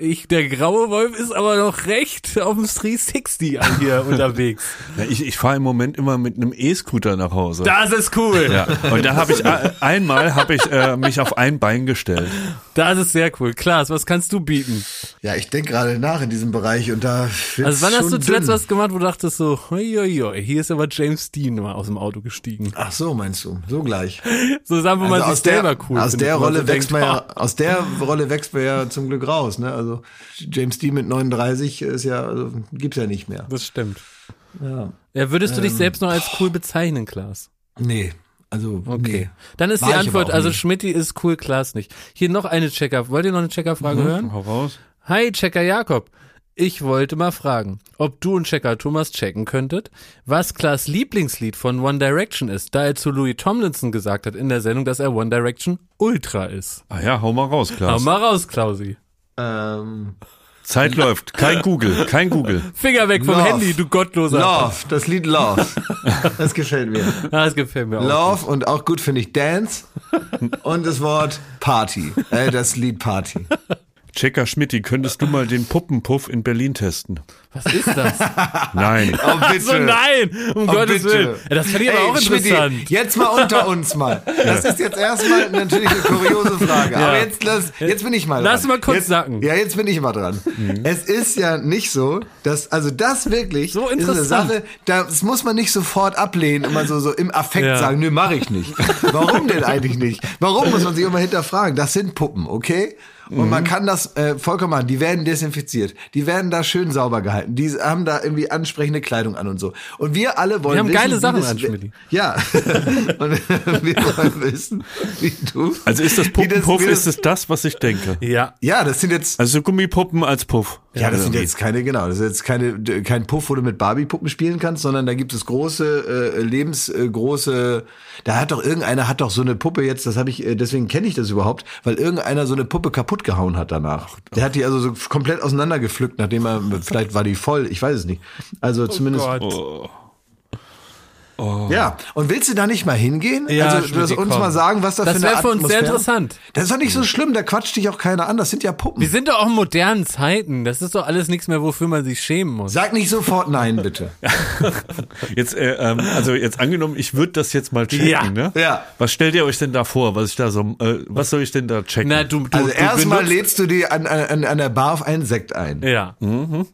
Speaker 3: Ich, der graue Wolf ist aber noch recht auf dem 360 an hier unterwegs.
Speaker 2: Ja, ich ich fahre im Moment immer mit einem E-Scooter nach Hause.
Speaker 3: Das ist cool.
Speaker 2: ja. Und da habe ich äh, einmal habe ich äh, mich auf ein Bein gestellt.
Speaker 3: Das ist sehr cool. Klaas, was kannst du bieten?
Speaker 1: Ja, ich denke gerade nach in diesem Bereich und da
Speaker 3: Also wann hast du zuletzt
Speaker 1: dünn.
Speaker 3: was gemacht, wo du dachtest so, hoi, hoi, hoi, hier ist aber James Dean mal aus dem Auto gestiegen.
Speaker 1: Ach so, meinst du? So gleich.
Speaker 3: So wo man
Speaker 1: Also
Speaker 3: sich selber cool
Speaker 1: aus der Rolle wächst man ja,
Speaker 3: "Oh,
Speaker 1: aus der Rolle wächst man ja zum Glück raus, ne? Also James Dean mit 39 ist ja, also, gibt's ja nicht mehr.
Speaker 3: Das stimmt.
Speaker 1: Ja.
Speaker 3: Ja, würdest du dich
Speaker 1: Ähm.
Speaker 3: selbst noch als cool bezeichnen, Klaas?
Speaker 1: Nee, also
Speaker 3: Okay.
Speaker 1: nee.
Speaker 3: Dann ist
Speaker 1: War
Speaker 3: die Antwort, also. Schmidti ist cool, Klaas nicht. Hier noch eine Checker. Wollt ihr noch eine Checkerfrage hören?
Speaker 2: Hau raus.
Speaker 3: Hi, Checker Jakob. Ich wollte mal fragen, ob du und Checker Thomas checken könntet, was Klaas Lieblingslied von One Direction ist, da er zu Louis Tomlinson gesagt hat in der Sendung, dass er One Direction Ultra ist.
Speaker 2: Ah ja, hau mal raus,
Speaker 3: Hau
Speaker 2: Klaas.
Speaker 3: mal raus, Klausi.
Speaker 1: Ähm,
Speaker 2: Zeit läuft. Kein Google, kein Google.
Speaker 3: Finger weg vom
Speaker 1: Love.
Speaker 3: Handy, du gottloser.
Speaker 1: Love, das Lied Love. Das gefällt mir.
Speaker 3: Das gefällt mir auch.
Speaker 1: Love und auch gut finde ich Dance und das Wort Party. Äh, das Lied Party.
Speaker 2: Checker Schmidti, könntest du mal den Puppenpuff in Berlin testen?
Speaker 3: Was ist das?
Speaker 2: Nein.
Speaker 1: Oh, bitte.
Speaker 3: so nein, um
Speaker 1: Oh,
Speaker 3: Gottes
Speaker 1: bitte.
Speaker 3: Willen. Das finde ich aber
Speaker 1: Ey,
Speaker 3: auch interessant.
Speaker 1: Jetzt mal unter uns mal. Das ist jetzt erstmal natürlich eine kuriose Frage.
Speaker 3: Ja.
Speaker 1: Aber jetzt, lass, jetzt bin ich mal
Speaker 3: Lass
Speaker 1: dran.
Speaker 3: mal kurz
Speaker 1: jetzt,
Speaker 3: sacken.
Speaker 1: Ja, jetzt bin ich mal dran. Es ist ja nicht so, dass, also das wirklich
Speaker 3: So
Speaker 1: ist eine
Speaker 3: interessant.
Speaker 1: Sache, das muss man nicht sofort ablehnen und mal so, so im Affekt
Speaker 3: Ja.
Speaker 1: sagen, nö, mache ich nicht. Warum denn eigentlich nicht? Warum muss man sich immer hinterfragen? Das sind Puppen, okay? Und
Speaker 3: Mhm.
Speaker 1: man kann das äh, vollkommen machen. Die werden desinfiziert. Die werden da schön sauber gehalten. Die haben da irgendwie ansprechende Kleidung an und so. Und wir alle wollen
Speaker 3: Die haben
Speaker 1: wissen,
Speaker 3: geile Sachen
Speaker 1: das-
Speaker 3: an, Schmidti.
Speaker 1: Ja. und wir wollen wissen, wie du.
Speaker 2: Also ist das Puppenpuff, ist es das, was ich denke?
Speaker 3: Ja.
Speaker 1: Ja, das sind jetzt.
Speaker 2: Also Gummipuppen als Puff.
Speaker 1: Ja, das sind jetzt keine, genau, das ist jetzt keine, kein Puff, wo du mit Barbie-Puppen spielen kannst, sondern da gibt es große, äh, lebensgroße, da hat doch irgendeiner hat doch so eine Puppe jetzt, das habe ich, äh, deswegen kenne ich das überhaupt, weil irgendeiner so eine Puppe kaputt gehauen hat danach. Der hat die also so komplett auseinandergepflückt, nachdem er, vielleicht war die voll, ich weiß es nicht. Also zumindest.
Speaker 3: Gott.
Speaker 1: Ja, und willst du da nicht mal hingehen?
Speaker 3: Ja,
Speaker 1: also du
Speaker 3: Schmidti,
Speaker 1: uns
Speaker 3: komm.
Speaker 1: mal sagen, was da
Speaker 3: Das
Speaker 1: für eine
Speaker 3: wäre für uns sehr
Speaker 1: Atmosphäre-
Speaker 3: interessant.
Speaker 1: Das ist doch nicht so schlimm, da quatscht dich auch keiner an, das sind ja Puppen.
Speaker 3: Wir sind doch auch in modernen Zeiten. Das ist doch alles nichts mehr, wofür man sich schämen muss.
Speaker 1: Sag nicht sofort nein, bitte.
Speaker 2: Jetzt, äh, ähm, also jetzt angenommen, ich würde das jetzt mal checken,
Speaker 3: Ja.
Speaker 2: ne?
Speaker 1: Ja.
Speaker 2: Was stellt ihr euch denn da vor? Was ich da so, äh, was soll ich denn da checken?
Speaker 3: Na, du, du,
Speaker 1: Also erstmal lädst du die an, an, an der Bar auf einen Sekt ein.
Speaker 3: Ja.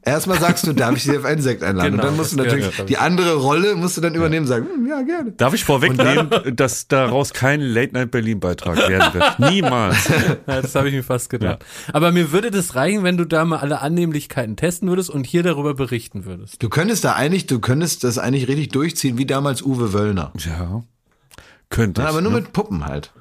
Speaker 1: Erstmal sagst du, darf ich sie auf einen Sekt einladen?
Speaker 3: Genau,
Speaker 1: und dann musst du
Speaker 3: das
Speaker 1: natürlich, die andere Rolle musst du dann übernehmen und sagen, hm, ja, gerne.
Speaker 2: Darf ich vorwegnehmen, dass daraus kein Late Night Berlin Beitrag werden wird? Niemals.
Speaker 3: Ja, das habe ich mir fast gedacht. Aber mir würde das reichen, wenn du da mal alle Annehmlichkeiten testen würdest und hier darüber berichten würdest.
Speaker 1: Du könntest da eigentlich, du könntest das eigentlich richtig durchziehen, wie damals Uwe Wöllner.
Speaker 2: Ja. Könnte
Speaker 1: Ja, aber nur
Speaker 2: ne?
Speaker 1: mit Puppen halt.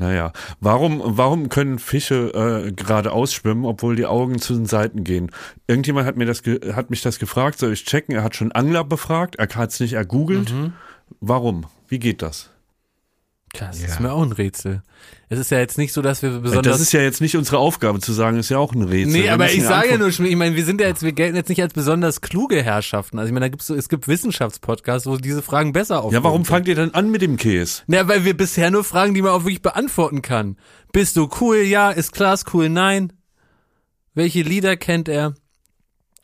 Speaker 2: Naja, warum, warum können Fische äh, geradeaus schwimmen, obwohl die Augen zu den Seiten gehen? Irgendjemand hat mir das ge- hat mich das gefragt, soll ich checken? Er hat schon Angler befragt, er hat es nicht ergoogelt.
Speaker 3: Mhm.
Speaker 2: Warum? Wie geht das?
Speaker 3: Das ist mir auch ein Rätsel. Es ist ja jetzt nicht so, dass wir besonders.
Speaker 2: das ist ja jetzt nicht unsere Aufgabe zu sagen, ist ja auch ein Rätsel.
Speaker 3: Nee,
Speaker 2: Wir
Speaker 3: aber ich sage ja nur, ich meine, wir sind ja jetzt, wir gelten jetzt nicht als besonders kluge Herrschaften. Also ich meine, da gibt's so, es gibt Wissenschaftspodcasts, wo diese Fragen besser auf.
Speaker 2: Ja, warum fangt ihr denn an mit dem Käse?
Speaker 3: Na, weil wir bisher nur Fragen, die man auch wirklich beantworten kann. Bist du cool? Ja. Ist Klaas cool? Nein. Welche Lieder kennt er?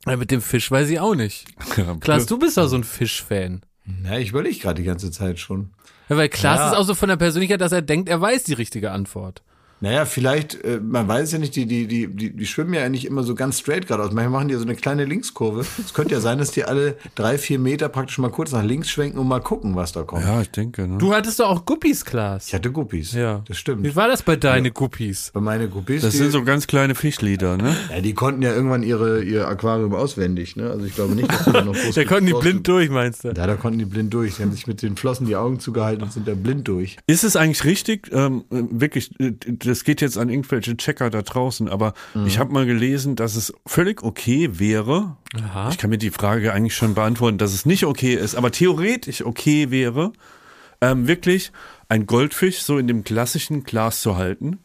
Speaker 3: Ja, mit dem Fisch weiß ich auch nicht. Klaas, du bist doch so ein Fischfan.
Speaker 1: Ja, ich überlege gerade die ganze Zeit schon.
Speaker 3: Ja, weil Klaas
Speaker 1: Ja.
Speaker 3: ist auch so von der Persönlichkeit, dass er denkt, er weiß die richtige Antwort.
Speaker 1: Naja, vielleicht, äh, man weiß ja nicht, die, die, die, die, die schwimmen ja nicht immer so ganz straight geradeaus. Manchmal machen die ja so eine kleine Linkskurve. Es könnte ja sein, dass die alle drei, vier Meter praktisch mal kurz nach links schwenken und mal gucken, was da kommt.
Speaker 2: Ja, ich denke. Ne?
Speaker 3: Du hattest doch auch Guppies, Klaas.
Speaker 1: Ich hatte Guppies.
Speaker 3: Ja.
Speaker 1: Das stimmt.
Speaker 3: Wie war das bei deinen Guppies?
Speaker 1: Bei meine Guppies,
Speaker 2: Das
Speaker 1: die,
Speaker 2: sind so ganz kleine Fischlieder, ne?
Speaker 1: ja, die konnten ja irgendwann ihre, ihr Aquarium auswendig. Ne? Also ich glaube nicht, dass die da noch groß
Speaker 3: Da konnten die blind durch, meinst du?
Speaker 1: Ja, da konnten die blind durch. Die haben sich mit den Flossen die Augen zugehalten und sind da blind durch.
Speaker 2: Ist es eigentlich richtig, ähm, äh, wirklich, äh, das geht jetzt an irgendwelche Checker da draußen, aber
Speaker 3: Mhm.
Speaker 2: ich habe mal gelesen, dass es völlig okay wäre,
Speaker 3: Aha.
Speaker 2: ich kann mir die Frage eigentlich schon beantworten, dass es nicht okay ist, aber theoretisch okay wäre, ähm, wirklich ein Goldfisch so in dem klassischen Glas zu halten,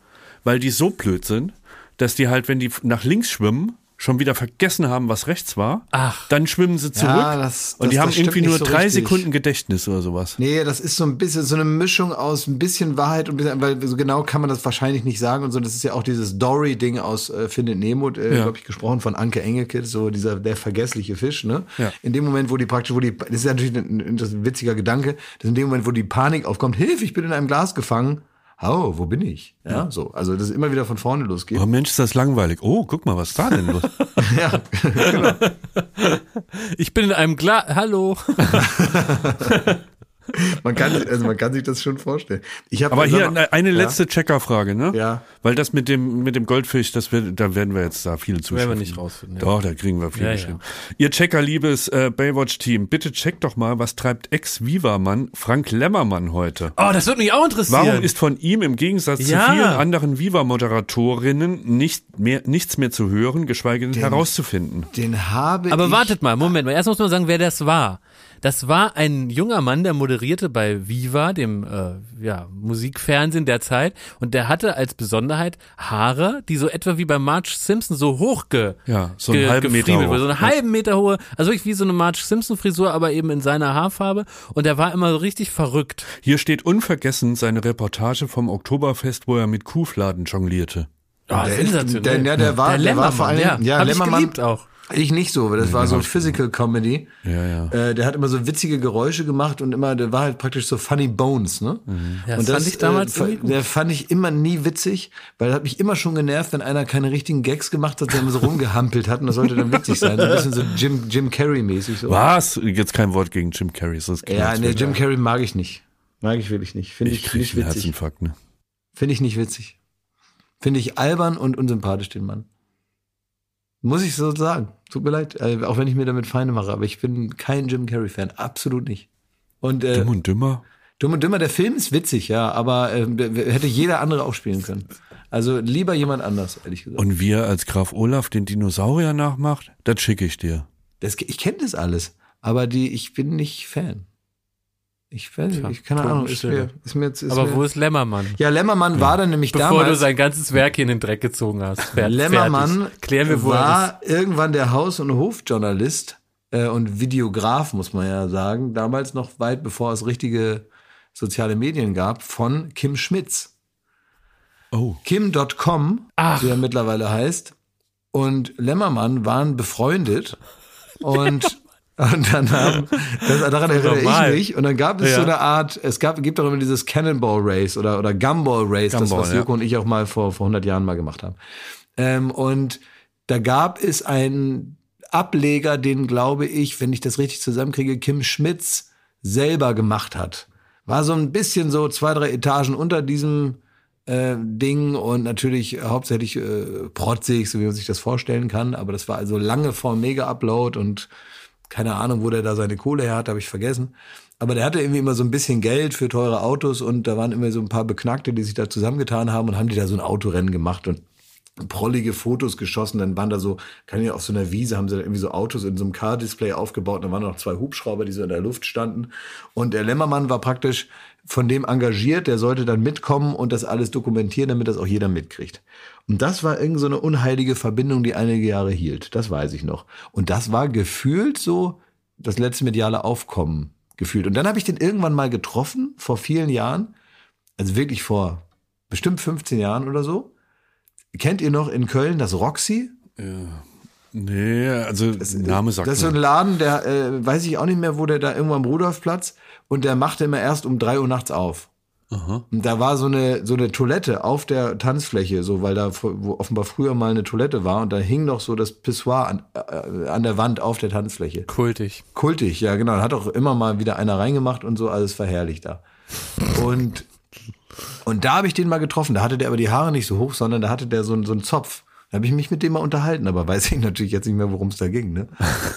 Speaker 2: weil die so blöd sind, dass die halt, wenn die nach links schwimmen, schon wieder vergessen haben, was rechts war.
Speaker 3: Ach.
Speaker 2: Dann schwimmen sie zurück
Speaker 1: Ja, das-
Speaker 2: und die
Speaker 1: das-
Speaker 2: haben
Speaker 1: das
Speaker 2: irgendwie nur
Speaker 1: so
Speaker 2: drei
Speaker 1: richtig.
Speaker 2: Sekunden Gedächtnis oder sowas.
Speaker 1: Nee, das ist so ein bisschen so eine Mischung aus ein bisschen Wahrheit und ein bisschen, weil so genau kann man das wahrscheinlich nicht sagen und so. Das ist ja auch dieses Dory-Ding aus äh, Findet Nemo, äh,
Speaker 2: Ja.
Speaker 1: glaube ich, gesprochen von Anke Engelke, so dieser der vergessliche Fisch, ne?
Speaker 2: Ja.
Speaker 1: In dem Moment, wo die praktisch, wo die, das ist ja natürlich ein, ein, das ist ein witziger Gedanke, dass in dem Moment, wo die Panik aufkommt, Hilfe, ich bin in einem Glas gefangen. Oh, wo bin ich? Ja, so. Also, das immer wieder von vorne losgeht.
Speaker 2: Oh Mensch, ist das langweilig. Oh, guck mal, was ist da denn los?
Speaker 1: ja.
Speaker 3: Ich bin in einem Glas. Hallo.
Speaker 1: Man kann, also man kann sich das schon vorstellen. Ich habe
Speaker 2: Aber hier eine- eine letzte Checkerfrage, ne?
Speaker 1: Ja.
Speaker 2: Weil das mit dem, mit dem Goldfisch, das wird, da werden wir jetzt da viele zuschriften.
Speaker 3: wir nicht rausfinden, ja.
Speaker 2: Doch, da kriegen wir viel
Speaker 3: Ja, ja.
Speaker 2: geschrieben. Ihr Checker, liebes äh, Baywatch-Team, bitte checkt doch mal, was treibt Ex-Viva-Mann Frank Lemmermann heute?
Speaker 3: Oh, das würde mich auch interessieren.
Speaker 2: Warum ist von ihm im Gegensatz
Speaker 3: Ja.
Speaker 2: zu vielen anderen Viva-Moderatorinnen nicht mehr, nichts mehr zu hören, geschweige denn herauszufinden?
Speaker 1: Den habe
Speaker 3: Aber
Speaker 1: ich,
Speaker 3: wartet mal, Moment mal. Erst muss man sagen, wer das war. Das war ein junger Mann, der moderierte bei Viva, dem äh, ja, Musikfernsehen der Zeit. Und der hatte als Besonderheit Haare, die so etwa wie bei Marge Simpson so hoch ge,
Speaker 2: Ja, so einen
Speaker 3: ge-
Speaker 2: halben Meter
Speaker 3: gefriemelt
Speaker 2: hoch.
Speaker 3: So eine halben Meter hohe, also wirklich wie so eine Marge Simpson Frisur, aber eben in seiner Haarfarbe. Und der war immer so richtig verrückt.
Speaker 2: Hier steht unvergessen seine Reportage vom Oktoberfest, wo er mit Kuhfladen jonglierte.
Speaker 3: Oh,
Speaker 1: Der, der, der, der war, der, war vor allem,
Speaker 3: ja,
Speaker 1: ja,
Speaker 3: hab geliebt auch.
Speaker 1: Ich nicht so, weil das war so Physical Comedy.
Speaker 2: Ja, ja.
Speaker 1: Äh, der hat immer so witzige Geräusche gemacht und immer, der war halt praktisch so Funny Bones, ne?
Speaker 3: Ja,
Speaker 1: und
Speaker 3: das fand ich damals
Speaker 1: äh, der fand ich immer nie witzig, weil er hat mich immer schon genervt, wenn einer keine richtigen Gags gemacht hat, der immer so rumgehampelt hat und das sollte dann witzig sein. So ein bisschen so Jim, Jim Carrey mäßig so.
Speaker 2: Was? Jetzt kein Wort gegen Jim Carrey. Das ist
Speaker 1: Ja, nee, Jim Carrey mag ich nicht. Mag ich wirklich nicht. Finde
Speaker 2: ich
Speaker 1: ich, nicht witzig.
Speaker 2: Ne?
Speaker 1: Finde ich nicht witzig. Finde ich albern und unsympathisch, den Mann. Muss ich so sagen. Tut mir leid, äh, auch wenn ich mir damit Feinde mache, aber ich bin kein Jim Carrey-Fan. Absolut nicht. Und äh,
Speaker 2: Dumm und dümmer?
Speaker 1: Dumm und Dümmer, der Film ist witzig, ja, aber äh, hätte jeder andere auch spielen können. Also lieber jemand anders, ehrlich gesagt.
Speaker 2: Und wie er als Graf Olaf den Dinosaurier nachmacht, das schicke ich dir.
Speaker 1: Das, ich kenne das alles, aber die, ich bin nicht Fan. Ich, weiß nicht, ich keine Ahnung, ist mir, ist mir ist
Speaker 3: Aber
Speaker 1: mir,
Speaker 3: wo ist Lämmermann?
Speaker 1: ja, Lämmermann war dann nämlich
Speaker 3: Bevor
Speaker 1: damals.
Speaker 3: du sein ganzes Werk hier in den Dreck gezogen hast. Fer
Speaker 1: Lämmermann.
Speaker 3: Klären wir, wo
Speaker 1: war irgendwann der Haus- und Hofjournalist äh, und Videograf, muss man ja sagen, damals noch weit bevor es richtige soziale Medien gab, von Kim Schmitz.
Speaker 2: Oh.
Speaker 1: Kim.com, wie er mittlerweile heißt, und Lämmermann waren befreundet und und dann haben, das, daran erinnere
Speaker 3: normal.
Speaker 1: ich mich. Und dann gab es
Speaker 3: Ja.
Speaker 1: so eine Art, es gab, gibt auch immer dieses Cannonball Race oder, oder Gumball Race, das,
Speaker 2: Gumball,
Speaker 1: was
Speaker 2: ja.
Speaker 1: Joko und ich auch mal vor, vor 100 Jahren mal gemacht haben. Ähm, und da gab es einen Ableger, den glaube ich, wenn ich das richtig zusammenkriege, Kim Schmitz selber gemacht hat. War so ein bisschen so zwei, drei Etagen unter diesem äh, Ding und natürlich hauptsächlich äh, protzig, so wie man sich das vorstellen kann. Aber das war also lange vor Mega-Upload und keine Ahnung, wo der da seine Kohle her hat, habe ich vergessen. Aber der hatte irgendwie immer so ein bisschen Geld für teure Autos und da waren immer so ein paar Beknackte, die sich da zusammengetan haben und haben die da so ein Autorennen gemacht und prollige Fotos geschossen. Dann waren da so, kann ja auf so einer Wiese, haben sie da irgendwie so Autos in so einem Car-Display aufgebaut. Und dann waren noch zwei Hubschrauber, die so in der Luft standen. Und der Lämmermann war praktisch von dem engagiert, der sollte dann mitkommen und das alles dokumentieren, damit das auch jeder mitkriegt. Und das war irgend so eine unheilige Verbindung, die einige Jahre hielt. Das weiß ich noch. Und das war gefühlt so das letzte mediale Aufkommen gefühlt. Und dann habe ich den irgendwann mal getroffen, vor vielen Jahren. Also wirklich vor bestimmt 15 Jahren oder so. Kennt ihr noch in Köln das Roxy?
Speaker 2: Nee, also Name sagt
Speaker 1: Das ist so ein. Laden, der äh, weiß ich auch nicht mehr, wo der da irgendwo am Rudolfplatz und der machte immer erst um drei Uhr nachts auf. Und da war so eine so eine Toilette auf der Tanzfläche, so weil da wo offenbar früher mal eine Toilette war und da hing noch so das Pissoir an, äh, an der Wand auf der Tanzfläche.
Speaker 3: Kultig.
Speaker 1: Kultig, ja genau. Da hat auch immer mal wieder einer reingemacht und so, alles verherrlicht da. Und, und da habe ich den mal getroffen. Da hatte der aber die Haare nicht so hoch, sondern da hatte der so, so einen Zopf. Da habe ich mich mit dem mal unterhalten, aber weiß ich natürlich jetzt nicht mehr, worum es da ging. Ne?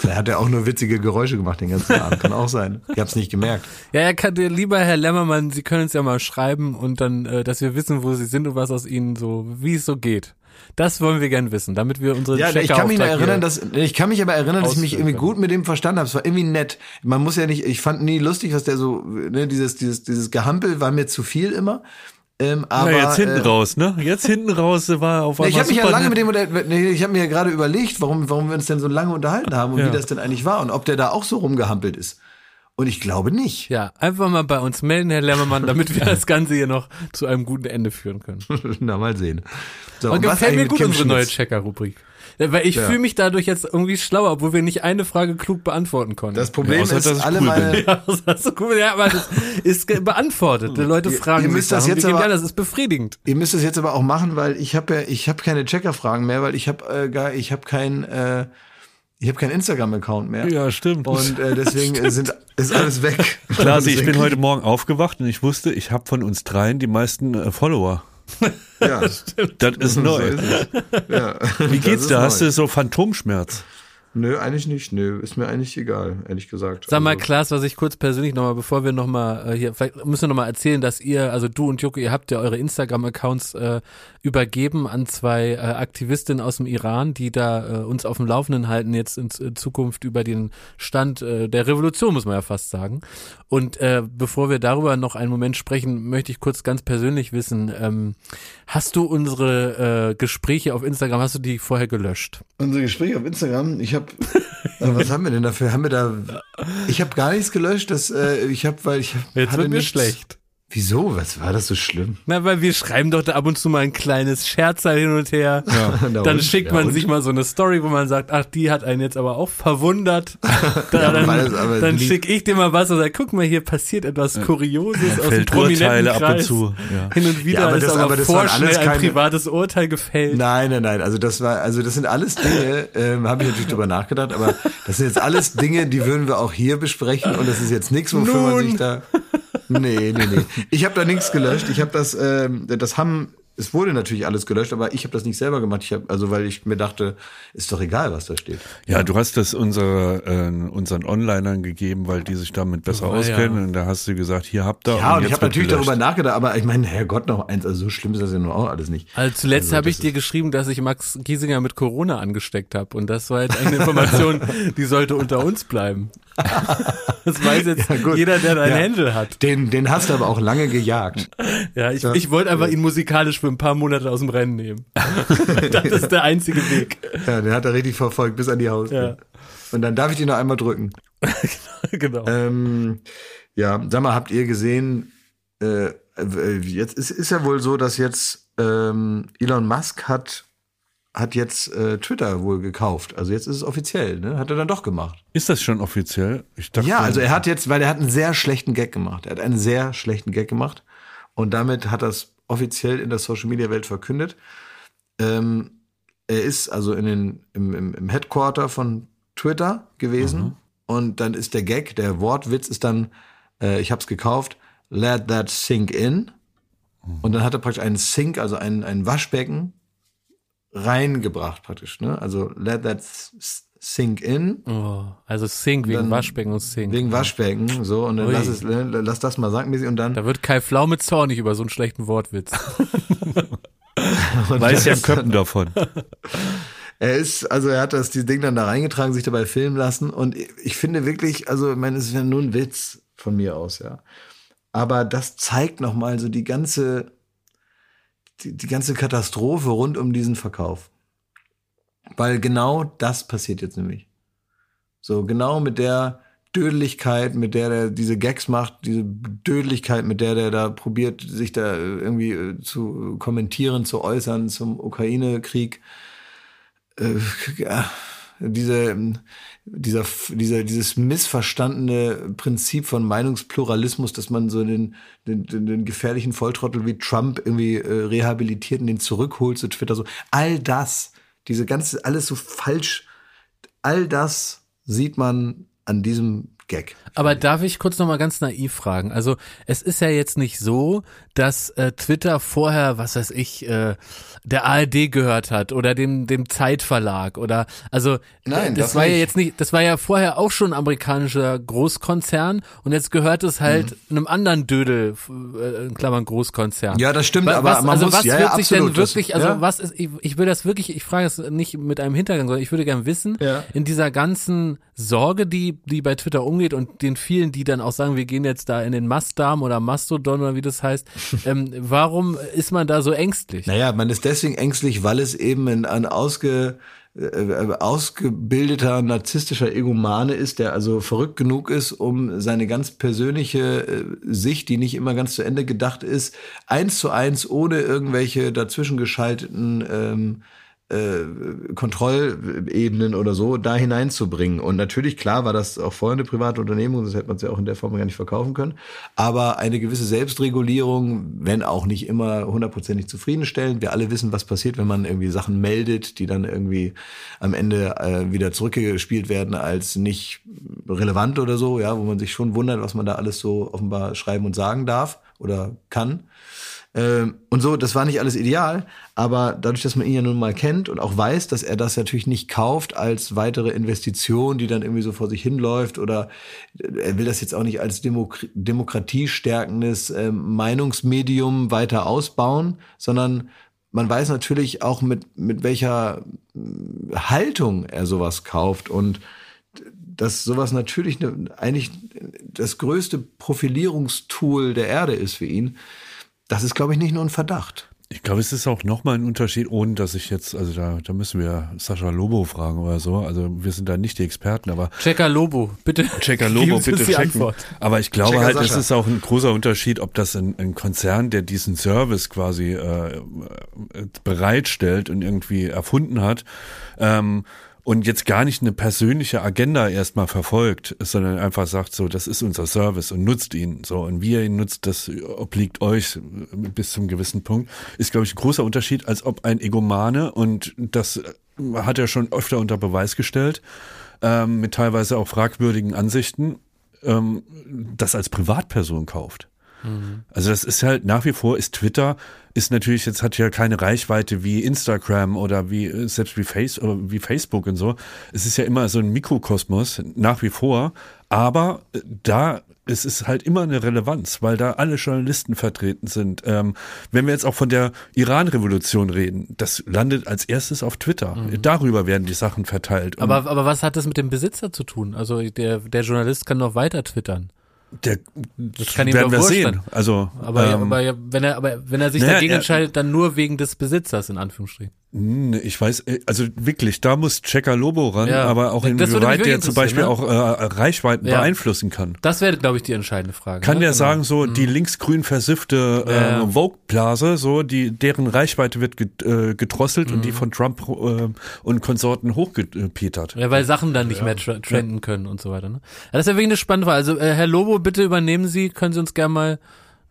Speaker 1: Vielleicht hat er auch nur witzige Geräusche gemacht den ganzen Abend. Kann auch sein. Ich habe es nicht gemerkt.
Speaker 3: Ja, er kann dir, lieber Herr Lämmermann, Sie können uns ja mal schreiben und dann, äh, dass wir wissen, wo Sie sind und was aus Ihnen so, wie es so geht. Das wollen wir gern wissen, damit wir unsere
Speaker 1: Ja, ich kann mich erinnern, dass ich kann mich aber erinnern, dass ich mich irgendwie gut mit dem verstanden habe. Es war irgendwie nett. Man muss ja nicht. Ich fand nie lustig, was der so ne, dieses dieses dieses Gehampel war mir zu viel immer. Ähm, aber
Speaker 2: Na, jetzt hinten
Speaker 1: äh,
Speaker 2: raus, ne? Jetzt hinten raus war auf einmal
Speaker 1: ich habe mich ja lange mit dem ich habe mir ja gerade überlegt, warum warum wir uns denn so lange unterhalten haben und
Speaker 2: Ja.
Speaker 1: wie das denn eigentlich war und ob der da auch so rumgehampelt ist. Und ich glaube nicht.
Speaker 3: Ja, einfach mal bei uns melden, Herr Lämmermann, damit wir das Ganze hier noch zu einem guten Ende führen können.
Speaker 1: Na mal sehen. So,
Speaker 3: Und
Speaker 1: und was
Speaker 3: gefällt mir gut unsere neue? Checker-Rubrik. Weil ich
Speaker 1: Ja.
Speaker 3: fühle mich dadurch jetzt irgendwie schlauer, obwohl wir nicht eine Frage klug beantworten konnten.
Speaker 1: Das Problem
Speaker 2: Ja,
Speaker 1: ist,
Speaker 2: dass
Speaker 1: alle
Speaker 2: cool
Speaker 1: meine
Speaker 3: ja, das du cool. Ja, aber das ist beantwortet. Die Leute fragen
Speaker 1: ihr
Speaker 3: sich
Speaker 1: müsst das jetzt aber-
Speaker 3: das ist befriedigend.
Speaker 1: Ihr müsst es jetzt aber auch machen, weil ich habe ja, ich habe keine Checker-Fragen mehr, weil ich habe äh, gar, ich habe kein, äh, ich habe keinen Instagram-Account mehr.
Speaker 2: Ja, stimmt.
Speaker 1: Und äh, deswegen äh, sind, ist alles weg.
Speaker 2: Klar, ich bin heute Morgen aufgewacht und ich wusste, ich habe von uns dreien die meisten äh, Follower.
Speaker 1: Ja,
Speaker 2: Das ist neu.
Speaker 1: So ist es. Ja.
Speaker 2: Wie
Speaker 1: Das
Speaker 2: geht's da?
Speaker 1: neu.
Speaker 2: Hast du so Phantomschmerz?
Speaker 1: Nö, eigentlich nicht. Nö, ist mir eigentlich egal, ehrlich gesagt.
Speaker 3: Sag mal,
Speaker 1: Also-
Speaker 3: Klaas, was ich kurz persönlich nochmal, bevor wir nochmal äh, hier, vielleicht müssen wir nochmal erzählen, dass ihr, also du und Jucke, ihr habt ja eure Instagram-Accounts äh, übergeben an zwei äh, Aktivistinnen aus dem Iran, die da äh, uns auf dem Laufenden halten jetzt in, Z- Zukunft über den Stand äh, der Revolution, muss man ja fast sagen. Und äh, bevor wir darüber noch einen Moment sprechen, möchte ich kurz ganz persönlich wissen, ähm, hast du unsere äh, Gespräche auf Instagram, hast du die vorher gelöscht?
Speaker 1: Unser Gespräch auf Instagram, ich habe, was haben wir denn dafür? Haben wir da, ich habe gar nichts gelöscht, das, äh, ich habe, weil ich
Speaker 3: Jetzt
Speaker 1: hatte
Speaker 3: wird mir
Speaker 1: nichts-
Speaker 3: schlecht.
Speaker 1: Wieso? Was war das so schlimm?
Speaker 3: Na, weil wir schreiben doch da ab und zu mal ein kleines Scherzer hin und her.
Speaker 1: Na
Speaker 3: Dann
Speaker 1: und?
Speaker 3: schickt
Speaker 1: Ja,
Speaker 3: man
Speaker 1: und?
Speaker 3: sich mal so eine Story, wo man sagt, ach, die hat einen jetzt aber auch verwundert. Da,
Speaker 1: Ja,
Speaker 3: dann dann schicke ich dir mal was und sag, guck mal, hier passiert etwas Kurioses aus dem
Speaker 2: fällt Urteile ab und zu, ja.
Speaker 3: Hin und wieder
Speaker 1: Ja, aber
Speaker 3: ist
Speaker 1: das-
Speaker 3: aber,
Speaker 1: aber das
Speaker 3: vorschnell
Speaker 1: alles
Speaker 3: ein
Speaker 1: keine-
Speaker 3: privates Urteil gefällt.
Speaker 1: Nein, nein, nein. Also das war, also das sind alles Dinge, ähm, habe ich natürlich drüber nachgedacht, aber das sind jetzt alles Dinge, die würden wir auch hier besprechen und das ist jetzt nichts, wofür man
Speaker 3: Nun.
Speaker 1: sich da. Nee, nee, nee. Ich habe da nichts gelöscht. Ich habe das, ähm, das haben, es wurde natürlich alles gelöscht, aber ich habe das nicht selber gemacht. Ich habe, also weil ich mir dachte, ist doch egal, was da steht.
Speaker 2: Ja, du hast das unsere, äh, unseren Onlinern gegeben, weil die sich damit besser
Speaker 3: Oh, ja.
Speaker 2: auskennen. Und da hast du gesagt, hier habt ihr.
Speaker 1: Ja, und ich
Speaker 2: jetzt
Speaker 1: habe natürlich
Speaker 2: gelöscht.
Speaker 1: darüber nachgedacht, aber ich meine, Herrgott noch eins, also so schlimm ist das ja nur auch alles nicht.
Speaker 3: Also zuletzt
Speaker 1: Also
Speaker 3: habe ich dir geschrieben, dass ich Max Giesinger mit Corona angesteckt habe. Und das war jetzt eine Information, die sollte unter uns bleiben. Das weiß jetzt
Speaker 1: Ja,
Speaker 3: jeder, der dein
Speaker 1: Ja.
Speaker 3: Händel hat.
Speaker 1: Den, den hast du aber auch lange gejagt.
Speaker 3: Ja, ich,
Speaker 1: Ja.
Speaker 3: ich wollte einfach ihn musikalisch für ein paar Monate aus dem Rennen nehmen. das ist der einzige Weg.
Speaker 1: Ja, den hat er richtig verfolgt bis an die Haustür.
Speaker 3: Ja.
Speaker 1: Und dann darf ich ihn noch einmal drücken.
Speaker 3: genau.
Speaker 1: Ähm, ja, sag mal, habt ihr gesehen, äh, äh, jetzt ist, ist ja wohl so, dass jetzt ähm, Elon Musk hat, hat jetzt äh, Twitter wohl gekauft. Also jetzt ist es offiziell, ne? Hat er dann doch gemacht.
Speaker 2: Ist das schon offiziell? Ich dachte,
Speaker 1: Ja, also er hat jetzt, weil er hat einen sehr schlechten Gag gemacht. Er hat einen sehr schlechten Gag gemacht. Und damit hat es offiziell in der Social Media Welt verkündet. Ähm, er ist also in den, im, im, im Headquarter von Twitter gewesen. Und dann ist der Gag, der Wortwitz ist dann, äh, ich hab's gekauft, let that sink in. Und dann hat er praktisch einen Sink, also ein, ein Waschbecken, reingebracht praktisch. Ne? Also let that Sink in.
Speaker 3: Oh, also Sink wegen Waschbecken und Sink.
Speaker 1: Wegen Waschbecken, so, und dann
Speaker 3: Ui.
Speaker 1: lass es, äh, lass das mal sacken, und dann.
Speaker 3: Da wird Kai Pflaume zornig über so einen schlechten Wortwitz.
Speaker 2: Weiß ja Köppen davon.
Speaker 1: Er ist, also er hat das, die Ding dann da reingetragen, sich dabei filmen lassen und ich- ich finde wirklich, also ich meine, es ist ja nur ein Witz von mir aus, ja. Aber das zeigt nochmal so die ganze, die, die ganze Katastrophe rund um diesen Verkauf. Weil genau das passiert jetzt nämlich. So, genau mit der Dödeligkeit, mit der der diese Gags macht, diese Dödeligkeit, mit der der da probiert, sich da äh, irgendwie äh, zu kommentieren, zu äußern zum Ukraine-Krieg. Äh, ja, diese, dieser, dieser, dieses missverstandene Prinzip von Meinungspluralismus, dass man so den, den, den, den gefährlichen Volltrottel wie Trump irgendwie äh, rehabilitiert und den zurückholt zu Twitter, so all das, diese ganze, alles so falsch, all das sieht man an diesem Gag.
Speaker 3: Aber darf ich kurz nochmal ganz naiv fragen? Also es ist ja jetzt nicht so, dass äh, Twitter vorher, was weiß ich, äh, der ARD gehört hat oder dem dem Zeitverlag oder also
Speaker 1: Nein,
Speaker 3: das,
Speaker 1: das
Speaker 3: war ja jetzt nicht, das war ja vorher auch schon ein amerikanischer Großkonzern und jetzt gehört es halt einem anderen Dödel, äh, in Klammern Großkonzern.
Speaker 1: Mhm. Ja, das stimmt,
Speaker 3: Wa-
Speaker 1: aber
Speaker 3: was,
Speaker 1: man
Speaker 3: also
Speaker 1: muss,
Speaker 3: was
Speaker 1: ja,
Speaker 3: wird
Speaker 1: ja,
Speaker 3: sich
Speaker 1: absolut,
Speaker 3: denn wirklich,
Speaker 1: das,
Speaker 3: also
Speaker 1: ja.
Speaker 3: was ist, ich, ich will das wirklich, ich frage es nicht mit einem Hintergrund, sondern ich würde gern wissen, in dieser ganzen Sorge, die, die bei Twitter umgeht und den vielen, die dann auch sagen, wir gehen jetzt da in den Mastdarm oder Mastodon oder wie das heißt, ähm, warum ist man da so ängstlich?
Speaker 1: Naja, man ist deswegen ängstlich, weil es eben ein, ein ausge, äh, ausgebildeter narzisstischer Egomane ist, der also verrückt genug ist, um seine ganz persönliche äh, Sicht, die nicht immer ganz zu Ende gedacht ist, eins zu eins ohne irgendwelche dazwischen geschalteten ähm, äh, Kontrollebenen oder so da hineinzubringen. Und natürlich, klar, war das auch vorher eine private Unternehmung, sonst hätte man es ja auch in der Form gar nicht verkaufen können. Aber eine gewisse Selbstregulierung, wenn auch nicht immer hundertprozentig zufriedenstellend. Wir alle wissen, was passiert, wenn man irgendwie Sachen meldet, die dann irgendwie am Ende äh, wieder zurückgespielt werden als nicht relevant oder so, ja, wo man sich schon wundert, was man da alles so offenbar schreiben und sagen darf oder kann. Ähm, und so, das war nicht alles ideal, aber dadurch, dass man ihn ja nun mal kennt und auch weiß, dass er das natürlich nicht kauft als weitere Investition, die dann irgendwie so vor sich hinläuft oder äh, er will das jetzt auch nicht als Demok demokratiestärkendes ähm, Meinungsmedium weiter ausbauen, sondern man weiß natürlich auch mit, mit welcher äh, Haltung er sowas kauft und dass sowas natürlich ne, eigentlich das größte Profilierungstool der Erde ist für ihn. Das ist, glaube ich, nicht nur ein Verdacht.
Speaker 2: Ich glaube, es ist auch nochmal ein Unterschied, ohne dass ich jetzt, also da, da müssen wir Sascha Lobo fragen oder so. Also wir sind da nicht die Experten, aber
Speaker 3: Checker Lobo, bitte.
Speaker 2: Checker Lobo, bitte
Speaker 3: die
Speaker 2: checken.
Speaker 3: Antwort.
Speaker 2: Aber ich glaube
Speaker 1: Checker
Speaker 2: halt, es
Speaker 1: Sascha.
Speaker 2: ist auch ein großer Unterschied, ob das ein, ein Konzern, der diesen Service quasi äh, bereitstellt und irgendwie erfunden hat, ähm, und jetzt gar nicht eine persönliche Agenda erstmal verfolgt, sondern einfach sagt so, das ist unser Service und nutzt ihn so und wie ihr ihn nutzt, das obliegt euch bis zum gewissen Punkt, ist glaube ich ein großer Unterschied, als ob ein Egomane und das hat er schon öfter unter Beweis gestellt, ähm, mit teilweise auch fragwürdigen Ansichten, ähm, das als Privatperson kauft. Also das ist halt nach wie vor ist Twitter ist natürlich jetzt hat ja keine Reichweite wie Instagram oder wie selbst wie Face oder wie Facebook und so. Es ist ja immer so ein Mikrokosmos nach wie vor, aber äh, da es ist halt immer eine Relevanz, weil da alle Journalisten vertreten sind. Ähm, wenn wir jetzt auch von der Iran-Revolution reden, das landet als erstes auf Twitter. Darüber werden die Sachen verteilt.
Speaker 3: Aber, aber was hat das mit dem Besitzer zu tun? Also der, der Journalist kann doch weiter twittern.
Speaker 2: Der,
Speaker 3: Das kann ihm
Speaker 2: werden wir sehen. Also,
Speaker 3: Aber,
Speaker 2: ähm,
Speaker 3: aber wenn er, aber wenn er sich
Speaker 2: naja,
Speaker 3: dagegen entscheidet, dann nur wegen des Besitzers, in Anführungsstrichen.
Speaker 2: Nee, Ich weiß, äh, also wirklich, da muss Checker Lobo ran,
Speaker 3: Ja,
Speaker 2: aber auch inwieweit der zum Beispiel auch
Speaker 3: interessieren,
Speaker 2: äh, Reichweiten
Speaker 3: Ja.
Speaker 2: beeinflussen kann.
Speaker 3: Das wäre, glaube ich, die entscheidende Frage.
Speaker 2: Kann
Speaker 3: ne?
Speaker 2: der
Speaker 3: Genau.
Speaker 2: sagen, so die linksgrün versiffte
Speaker 3: Ja.
Speaker 2: äh, Vogue-Blase, so die deren Reichweite wird äh, gedrosselt und die
Speaker 3: Mhm.
Speaker 2: von Trump äh, und Konsorten hochgepetert.
Speaker 3: Ja, weil Sachen dann nicht mehr tra trenden können und so weiter. Ne? Ja, das ist ja wirklich eine spannende Frage. Also, äh, Herr Lobo, bitte übernehmen Sie, können Sie uns gerne mal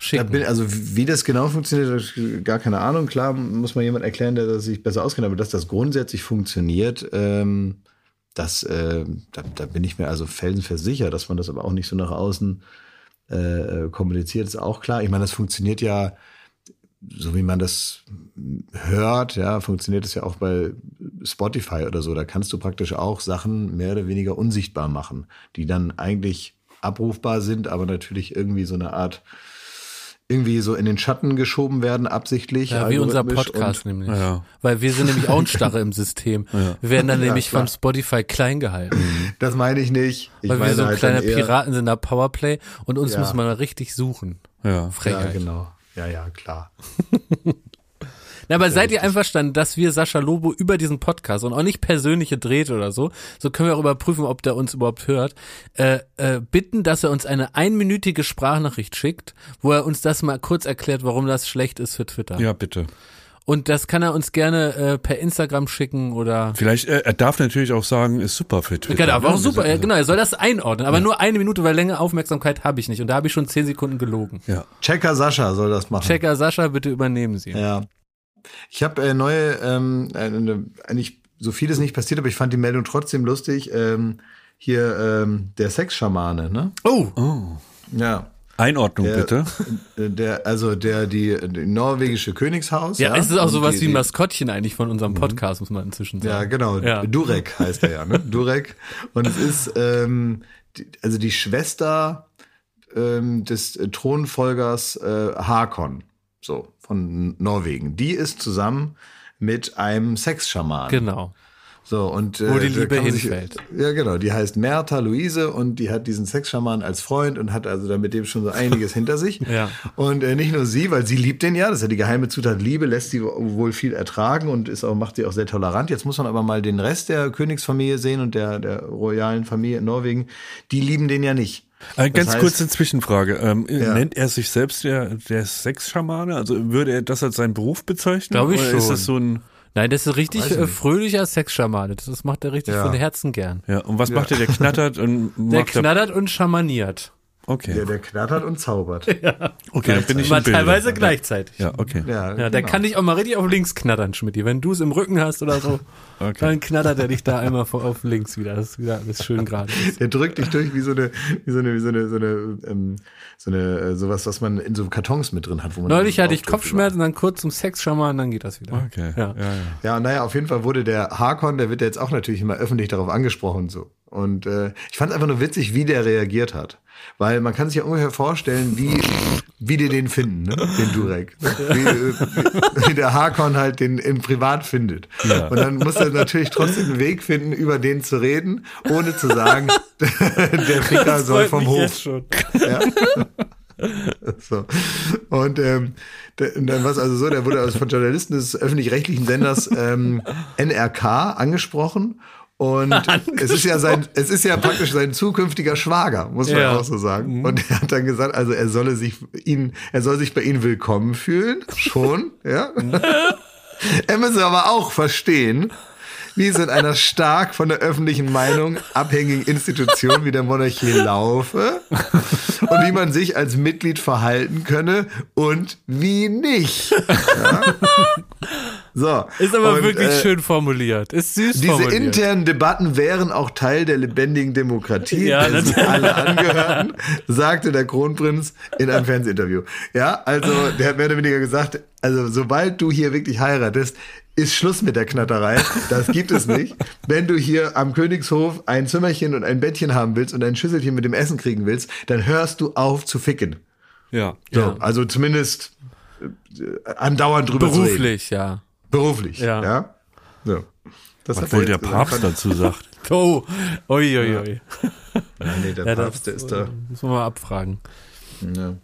Speaker 3: schicken.
Speaker 1: also wie das genau funktioniert, gar keine Ahnung. Klar muss man jemand erklären, der sich besser auskennt, aber dass das grundsätzlich funktioniert, ähm, das, äh, da, da bin ich mir also felsenfest dass man das aber auch nicht so nach außen äh, kommuniziert, ist auch klar. Ich meine, das funktioniert ja so wie man das hört, ja, funktioniert es ja auch bei Spotify oder so. Da kannst du praktisch auch Sachen mehr oder weniger unsichtbar machen, die dann eigentlich abrufbar sind, aber natürlich irgendwie so eine Art irgendwie so in den Schatten geschoben werden, absichtlich.
Speaker 3: Ja, wie unser Podcast
Speaker 1: und-
Speaker 3: nämlich.
Speaker 2: Ja.
Speaker 3: Weil wir sind nämlich auch ein Starre im System. Wir werden dann
Speaker 1: Ja,
Speaker 3: nämlich
Speaker 1: klar.
Speaker 3: von Spotify klein gehalten.
Speaker 1: Das meine ich nicht. Ich
Speaker 3: weil wir so ein
Speaker 1: halt
Speaker 3: kleiner Piraten sind, da Powerplay und uns
Speaker 1: Ja.
Speaker 3: muss man richtig suchen.
Speaker 2: Ja.
Speaker 1: Ja, genau. Ja, ja, klar.
Speaker 3: Na, aber seid ihr einverstanden, dass wir Sascha Lobo über diesen Podcast und auch nicht persönliche Drähte oder so, so können wir auch überprüfen, ob der uns überhaupt hört, äh, äh, bitten, dass er uns eine einminütige Sprachnachricht schickt, wo er uns das mal kurz erklärt, warum das schlecht ist für Twitter.
Speaker 2: ja, bitte.
Speaker 3: Und das kann er uns gerne äh, per Instagram schicken oder
Speaker 2: Vielleicht, äh, er darf natürlich auch sagen, ist super für Twitter.
Speaker 3: Genau, aber auch super, ja,
Speaker 2: Also-
Speaker 3: genau, er soll das einordnen, aber nur eine Minute, weil länger Aufmerksamkeit habe ich nicht und da habe ich schon zehn Sekunden gelogen.
Speaker 2: Ja.
Speaker 1: Checker Sascha soll das machen.
Speaker 3: Checker Sascha, bitte übernehmen Sie.
Speaker 1: Ja. Ich habe äh, neue, ähm, eine, eigentlich so vieles nicht passiert, aber ich fand die Meldung trotzdem lustig. Ähm, hier ähm, der Sexschamane, ne?
Speaker 3: Oh,
Speaker 2: Oh.
Speaker 1: Ja.
Speaker 2: Einordnung
Speaker 1: Der,
Speaker 2: bitte.
Speaker 1: äh, Der, also der, die, die norwegische Königshaus.
Speaker 3: ja, es ist auch sowas
Speaker 1: die,
Speaker 3: wie ein Maskottchen eigentlich von unserem Podcast, muss man inzwischen sagen.
Speaker 1: Ja, genau.
Speaker 3: Ja.
Speaker 1: Durek heißt er ja, ne? Durek. Und es ist, ähm, die, also die Schwester ähm, des äh, Thronfolgers äh, Hakon, so, von Norwegen. Die ist zusammen mit einem Sexschaman.
Speaker 3: Genau.
Speaker 1: So, und, äh,
Speaker 3: Wo die
Speaker 1: da
Speaker 3: Liebe
Speaker 1: man sich-
Speaker 3: hinfällt.
Speaker 1: Ja, genau. Die heißt Mertha Luise und die hat diesen Sexschaman als Freund und hat also da mit dem schon so einiges hinter sich.
Speaker 3: Ja.
Speaker 1: Und äh, nicht nur sie, weil sie liebt den ja, das ist ja die geheime Zutat Liebe, lässt sie wohl viel ertragen und ist auch, macht sie auch sehr tolerant. Jetzt muss man aber mal den Rest der Königsfamilie sehen und der, der royalen Familie in Norwegen. Die lieben den ja nicht.
Speaker 2: Äh, ganz
Speaker 1: heißt-
Speaker 2: kurze Zwischenfrage. Ähm,
Speaker 1: Ja.
Speaker 2: Nennt er sich selbst der, der Sexschamane? Also würde er das als seinen Beruf bezeichnen?
Speaker 3: Glaub ich
Speaker 2: Oder ist
Speaker 3: schon.
Speaker 2: das so ein,
Speaker 3: Nein, das ist richtig äh, fröhlicher Sexschamane. Das, das macht er richtig
Speaker 1: Ja.
Speaker 3: von Herzen gern.
Speaker 2: ja, und was macht er? Der knattert und
Speaker 3: Der knattert und schamaniert.
Speaker 2: Okay,
Speaker 1: Der, der knattert und zaubert.
Speaker 2: okay, dann bin ich
Speaker 3: Mal
Speaker 2: im Bilde.
Speaker 3: teilweise gleichzeitig.
Speaker 2: Ja, okay.
Speaker 1: Ja,
Speaker 3: Ja, der
Speaker 1: genau.
Speaker 3: kann dich auch mal richtig auf links knattern, Schmidti. Wenn du es im Rücken hast oder so,
Speaker 2: Okay.
Speaker 3: dann knattert er dich da einmal vor- auf links wieder. Das ist wieder alles schön gerade. ist.
Speaker 1: Der drückt dich durch wie so eine, wie so eine, wie so eine, so eine, ähm, so eine, äh, sowas, was man in so Kartons mit drin hat. Wo man
Speaker 3: Neulich hatte ich Kopfschmerzen, dann kurz zum Sexschaman, dann geht das wieder.
Speaker 2: Okay.
Speaker 3: Ja.
Speaker 2: Ja, ja.
Speaker 1: Ja, naja, auf jeden Fall wurde der Hakon, der wird ja jetzt auch natürlich immer öffentlich darauf angesprochen so. Und äh, ich fand einfach nur witzig, wie der reagiert hat. Weil man kann sich ja ungefähr vorstellen, wie, wie die den finden, ne? den Durek. Wie, wie, wie der Hakon halt den in privat findet.
Speaker 2: Ja.
Speaker 1: Und dann muss er natürlich trotzdem einen Weg finden, über den zu reden, ohne zu sagen, der Ficker soll vom Hof.
Speaker 3: schon.
Speaker 1: Ja. So. Und, ähm, dann war es also so, der wurde also von Journalisten des öffentlich-rechtlichen Senders ähm, NRK angesprochen. Und es ist ja sein, es ist ja praktisch sein zukünftiger Schwager, muss man
Speaker 3: Ja.
Speaker 1: auch so sagen. Und er hat dann gesagt, also er solle sich ihn, er soll sich bei ihnen willkommen fühlen, schon, ja. er müsse aber auch verstehen, wie es in einer stark von der öffentlichen Meinung abhängigen Institution wie der Monarchie laufe und wie man sich als Mitglied verhalten könne und wie nicht. Ja? So.
Speaker 3: Ist aber
Speaker 1: und,
Speaker 3: wirklich
Speaker 1: äh,
Speaker 3: schön formuliert. Ist süß
Speaker 1: diese
Speaker 3: formuliert.
Speaker 1: internen Debatten wären auch Teil der lebendigen Demokratie,
Speaker 3: Ja,
Speaker 1: der sich alle angehörten, sagte der Kronprinz in einem Fernsehinterview. Ja, also der hat mehr oder weniger gesagt, also sobald du hier wirklich heiratest, ist Schluss mit der Knatterei. Das gibt es nicht. Wenn du hier am Königshof ein Zimmerchen und ein Bettchen haben willst und ein Schüsselchen mit dem Essen kriegen willst, dann hörst du auf zu ficken.
Speaker 2: Ja.
Speaker 1: So,
Speaker 3: Ja.
Speaker 1: also zumindest äh, andauernd drüber zu reden.
Speaker 3: Beruflich, ja.
Speaker 1: Beruflich.
Speaker 3: Ja.
Speaker 1: Ja. So. Das
Speaker 2: Was wohl der
Speaker 1: jetzt gesagt.
Speaker 2: Papst dazu sagt.
Speaker 3: Oh, oi, oi, oi.
Speaker 1: Ja, nee, der
Speaker 3: Ja,
Speaker 1: Papst, der ist da.
Speaker 3: Müssen wir mal abfragen.
Speaker 1: Ja.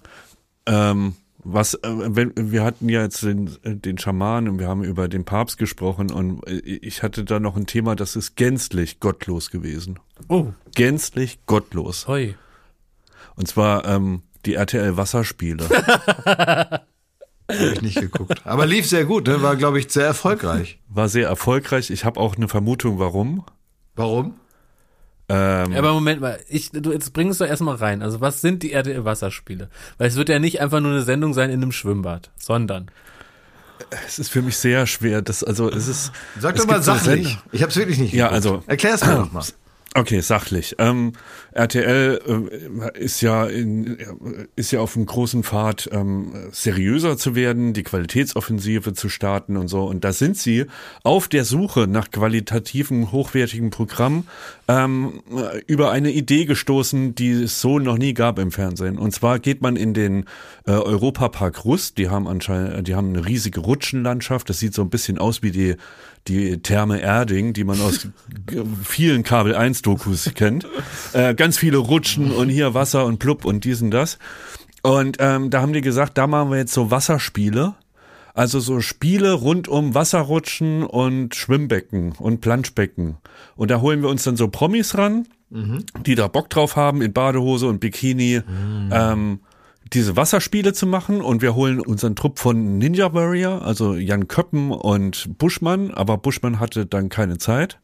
Speaker 2: Ähm, was, äh, wenn, wir hatten ja jetzt den, äh, den Schaman und wir haben über den Papst gesprochen und äh, ich hatte da noch ein Thema, das ist gänzlich gottlos gewesen.
Speaker 3: Oh,
Speaker 2: Gänzlich gottlos.
Speaker 3: oi.
Speaker 2: Und zwar ähm, die RTL Wasserspiele.
Speaker 1: Habe ich nicht geguckt. Aber lief sehr gut, ne? war, glaube ich, sehr erfolgreich.
Speaker 2: War sehr erfolgreich. Ich habe auch eine Vermutung, warum.
Speaker 1: Warum?
Speaker 2: Ähm,
Speaker 3: Ja, aber Moment mal, ich, du, jetzt bring es doch erstmal rein. Also was sind die RTL Wasserspiele? Weil es wird ja nicht einfach nur eine Sendung sein in einem Schwimmbad, sondern.
Speaker 2: es ist für mich sehr schwer. Das, also es ist.
Speaker 1: Sag
Speaker 2: es
Speaker 1: doch mal sachlich. Ich habe es wirklich nicht
Speaker 2: Ja,
Speaker 1: geguckt.
Speaker 2: also-
Speaker 1: Erklär's mir doch mal.
Speaker 2: Okay, sachlich. Ähm, RTL äh, ist ja in, ist ja auf einem großen Pfad, ähm, seriöser zu werden, die Qualitätsoffensive zu starten und so. Und da sind sie auf der Suche nach qualitativen, hochwertigen Programm ähm, über eine Idee gestoßen, die es so noch nie gab im Fernsehen. Und zwar geht man in den äh, Europapark Rust. Die haben anscheinend, die haben eine riesige Rutschenlandschaft. Das sieht so ein bisschen aus wie die die Therme Erding, die man aus vielen Kabel 1 Dokus kennt. Äh, ganz viele Rutschen und hier Wasser und Plupp und dies und das. Und ähm, da haben die gesagt, da machen wir jetzt so Wasserspiele. Also so Spiele rund um Wasserrutschen und Schwimmbecken und Planschbecken. Und da holen wir uns dann so Promis ran, die da Bock drauf haben, in Badehose und Bikini. Ähm, diese Wasserspiele zu machen. Und wir holen unseren Trupp von Ninja Warrior, also Jan Köppen und Buschmann, aber Buschmann hatte dann keine Zeit.